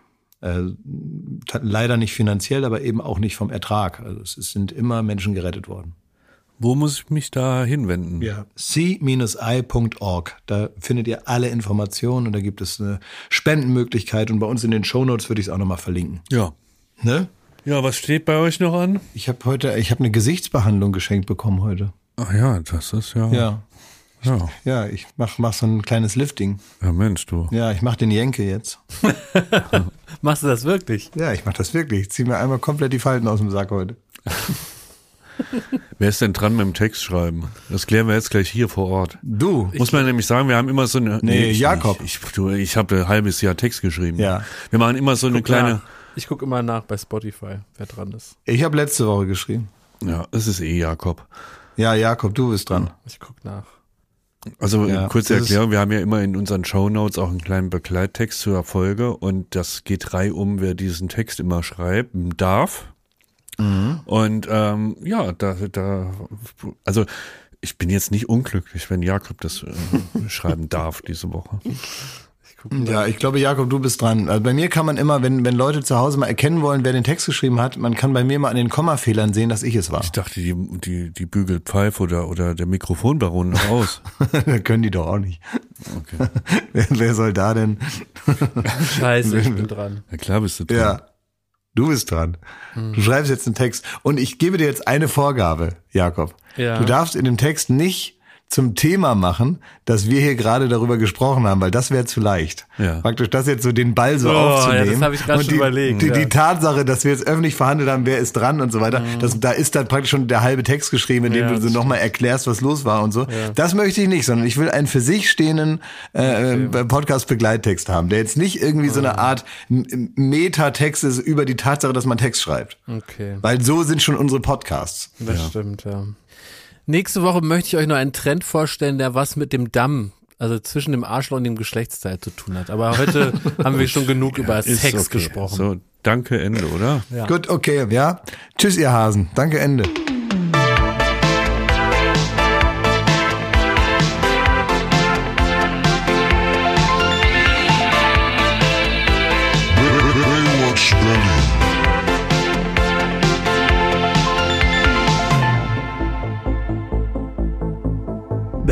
Speaker 1: Äh, leider nicht finanziell, aber eben auch nicht vom Ertrag. Also es sind immer Menschen gerettet worden.
Speaker 2: Wo muss ich mich da hinwenden?
Speaker 1: Ja. c-i.org. Da findet ihr alle Informationen und da gibt es eine Spendenmöglichkeit und bei uns in den Shownotes würde ich es auch nochmal verlinken.
Speaker 2: Ja.
Speaker 1: Ne?
Speaker 2: Ja, was steht bei euch noch an?
Speaker 1: Ich habe heute, ich habe eine Gesichtsbehandlung geschenkt bekommen heute.
Speaker 2: Ach ja, das ist ja.
Speaker 1: Ja.
Speaker 2: Ja,
Speaker 1: Ja, ich mach, mach so ein kleines Lifting.
Speaker 2: ja Mensch, du.
Speaker 1: Ja, ich mach den Jenke jetzt.
Speaker 3: Machst du das wirklich?
Speaker 1: Ja, ich mach das wirklich. Ich zieh mir einmal komplett die Falten aus dem Sack heute.
Speaker 2: Wer ist denn dran mit dem Text schreiben? Das klären wir jetzt gleich hier vor Ort.
Speaker 1: Du?
Speaker 2: Muss man nämlich sagen, wir haben immer so eine.
Speaker 1: Nee,
Speaker 2: ich
Speaker 1: Jakob.
Speaker 2: Ich, du, ich habe ein halbes Jahr Text geschrieben.
Speaker 1: Ja.
Speaker 2: Wir machen immer so eine
Speaker 3: Guck
Speaker 2: kleine.
Speaker 3: nach. Ich gucke immer nach bei Spotify, wer dran ist.
Speaker 1: Ich habe letzte Woche geschrieben.
Speaker 2: Ja, es ist eh Jakob.
Speaker 1: Ja, Jakob, du bist dran.
Speaker 3: Ich gucke nach.
Speaker 2: Also
Speaker 1: Ja,
Speaker 2: kurze Erklärung, wir haben ja immer in unseren Shownotes auch einen kleinen Begleittext zur Folge und das geht reihum, wer diesen Text immer schreiben darf.
Speaker 1: Mhm.
Speaker 2: Und ähm, ja, da, da, also ich bin jetzt nicht unglücklich, wenn Jakob das äh, schreiben darf diese Woche.
Speaker 1: Ja, ich glaube, Jakob, du bist dran. Also bei mir kann man immer, wenn, wenn Leute zu Hause mal erkennen wollen, wer den Text geschrieben hat, man kann bei mir mal an den Kommafehlern sehen, dass ich es war.
Speaker 2: Ich dachte, die, die, die bügelt Pfeif oder, oder der Mikrofonbaron noch aus.
Speaker 1: da können die doch auch nicht.
Speaker 2: Okay.
Speaker 1: wer, wer soll da denn?
Speaker 3: Scheiße, ich bin dran.
Speaker 2: Ja, klar bist du dran.
Speaker 1: Ja, du bist dran. Du schreibst jetzt einen Text. Und ich gebe dir jetzt eine Vorgabe, Jakob.
Speaker 3: Ja.
Speaker 1: Du darfst in dem Text nicht zum Thema machen, dass wir hier gerade darüber gesprochen haben, weil das wäre zu leicht.
Speaker 2: Ja.
Speaker 1: Praktisch das jetzt so den Ball so
Speaker 3: Oh,
Speaker 1: aufzunehmen.
Speaker 3: ja, das hab ich
Speaker 1: und
Speaker 3: schon
Speaker 1: die,
Speaker 3: überlegt,
Speaker 1: Die,
Speaker 3: ja.
Speaker 1: die Tatsache, dass wir jetzt öffentlich verhandelt haben, wer ist dran und so weiter, das, da ist dann praktisch schon der halbe Text geschrieben, in dem
Speaker 3: Mhm. Ja,
Speaker 1: du so nochmal erklärst, was los war und so. Das möchte ich nicht, sondern ich will einen für sich stehenden äh, äh, Podcast-Begleittext haben, der jetzt nicht irgendwie so
Speaker 3: Ah.
Speaker 1: eine Art M- Metatext ist über die Tatsache, dass man Text schreibt.
Speaker 3: Okay,
Speaker 1: Weil so sind schon unsere Podcasts.
Speaker 3: das stimmt, ja. Nächste Woche möchte ich euch noch einen Trend vorstellen, der was mit dem Damm, also zwischen dem Arschloch und dem Geschlechtsteil zu tun hat. Aber heute haben wir schon genug über Sex
Speaker 2: okay.
Speaker 3: gesprochen.
Speaker 2: So, danke, Ende, oder?
Speaker 3: Ja.
Speaker 1: Gut, okay, ja. Tschüss, ihr Hasen. Danke, Ende.